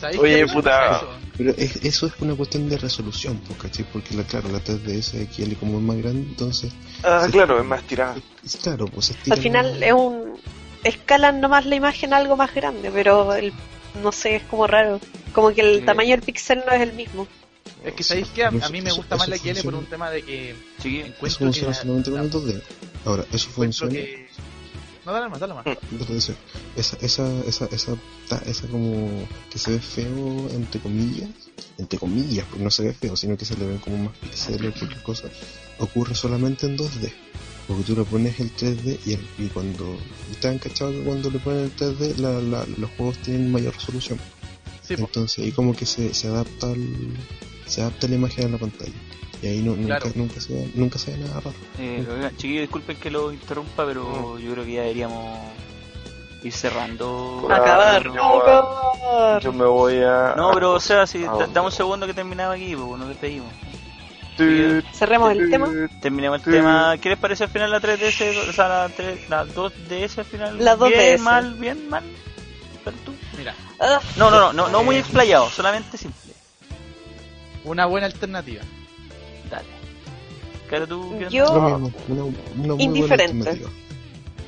¿Sabes Oye, puta. eso? Pero es- eso es una cuestión de resolución, pues, ¿cachai? Porque la, claro, la 3DS XL como es más grande, entonces, Ah, claro, es más tirada. es claro, pues Al final más. es un... Escalan nomás la imagen a algo más grande, pero el... no sé, es como raro. Como que el tamaño del pixel no es el mismo. Es que sabéis que a, mí me eso- gusta más eso la XL por un tema de que Sí. Eso encuentro que funciona la- solamente con el 2D. Ahora, eso funciona. que... No, dale más, dale más. Entonces, esa, esa, esa, esa, ta- esa como que se ve feo, entre comillas, entre comillas, porque no se ve feo, sino que se le ven como más píxeles o cualquier cosa, ocurre solamente en 2D. Porque tú le pones el 3D y, el- y cuando te han cachado que cuando le ponen el 3D la, la- los juegos tienen mayor resolución. Sí. Entonces ahí como que se, se adapta al, se adapta la imagen a la pantalla. Y ahí no, nunca, Claro. nunca, se, ve- nunca se ve nada raro. Eh, oigan, chiquillos, disculpen que lo interrumpa, pero yo creo que ya deberíamos ir cerrando. Acabar. yo Acabar. Me voy a. No, pero o sea, si Ah, da- dame un segundo que terminaba aquí, pues nos despedimos. Tut, Cerremos el tema. Terminemos el Sí. tema. ¿Qué les parece al final la 3DS? O sea, la, 3, la 2DS al final. La 2DS. Bien, mal, bien, mal. ¿Pero tú? Mira, Ah, No, no, no, no, no muy explayado, solamente simple. una buena alternativa. Claro, tú. Yo- buena Indiferente.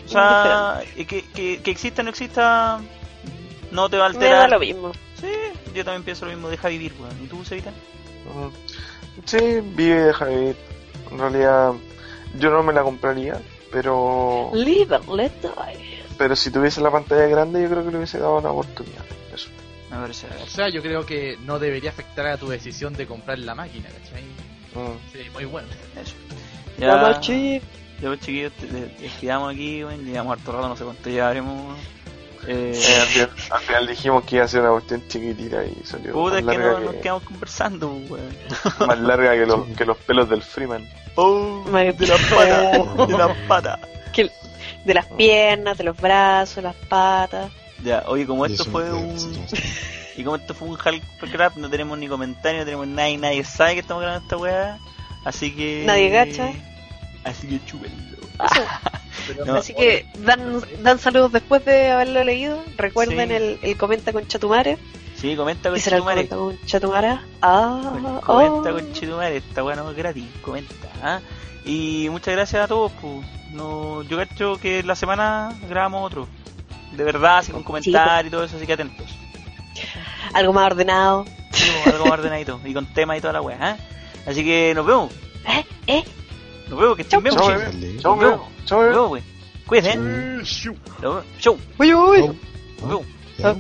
O sea, y que, que, que exista o no exista, no te va a me da alterar. lo mismo. Sí, yo también pienso lo mismo, deja vivir, weón. ¿Y tú, Sevita? Sí, vive y deja vivir. En realidad, yo no me la compraría, pero. Live and let die. Pero si tuviese la pantalla grande, yo creo que le hubiese dado una oportunidad. Eso. Me parece. O sea, yo creo que no debería afectar a tu decisión de comprar la máquina, ¿cachai? Mm. Sí, muy bueno. Eso. Ya, chip. ya pues, chiquillos, te- te- te despidamos aquí, weón. Llevamos harto rato, no sé cuánto llevaremos. Eh, Eh, al, final, al final dijimos que iba a ser una cuestión chiquitita y salió puta, más es que larga, no, nos que, quedamos conversando, weón. más larga que, los, que los pelos del Freeman. Oh, Me- de las patas, de las patas. Que- De las piernas, de los brazos, las patas. Ya, oye, como esto fue un. Y como esto fue un Hulk no tenemos ni comentario, no tenemos nada y nadie sabe que estamos grabando esta weá. Así que. Nadie gacha. Así que chúpenlo. No. Así que dan, dan saludos después de haberlo leído. Recuerden Sí. el, el comenta con Chatumare. Sí, comenta con ¿Qué será el Chitumare. comenta con Chatumare? Ah, Comenta oh. con Chitumare, esta weá no es gratis, comenta. ¿ah? Y muchas gracias a todos, pues. No, yo cacho que la semana grabamos otro. De verdad, así con comentarios y todo eso, así que atentos. Algo más ordenado. Sí, pues, algo más ordenadito. Y con temas y toda la weá. ¿ah? Así que nos vemos. ¿Eh? ¿Eh? Nos vemos, que estén bien. Chao, Nos vemos. bebé. Chao, Nos vemos, wey. Cuídense, ¿eh? Nos vemos. Chau. Uy, uy. Chao.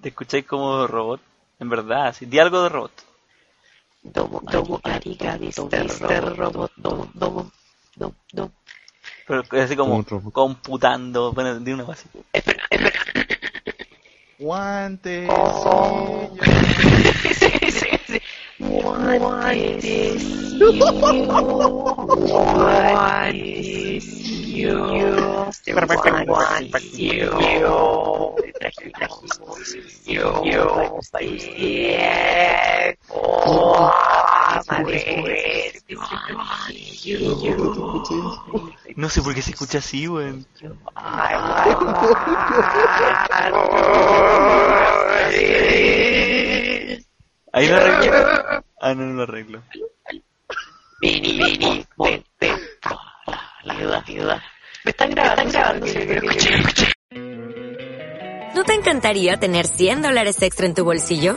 Te escucháis como robot. En verdad, sí. Di algo de robot. Domo, domo, ariga, mister robot, domo, domo, domo, domo. Pero así como, computando. Bueno, di una cosa así. Espera, espera. Guantes. Oh. No sé por qué se escucha así, weón. Ahí arreglo. Ah, no, no lo arreglo. Me están grabando, están grabando. sí, pero escuché. ¿No te encantaría tener 100 dólares extra en tu bolsillo?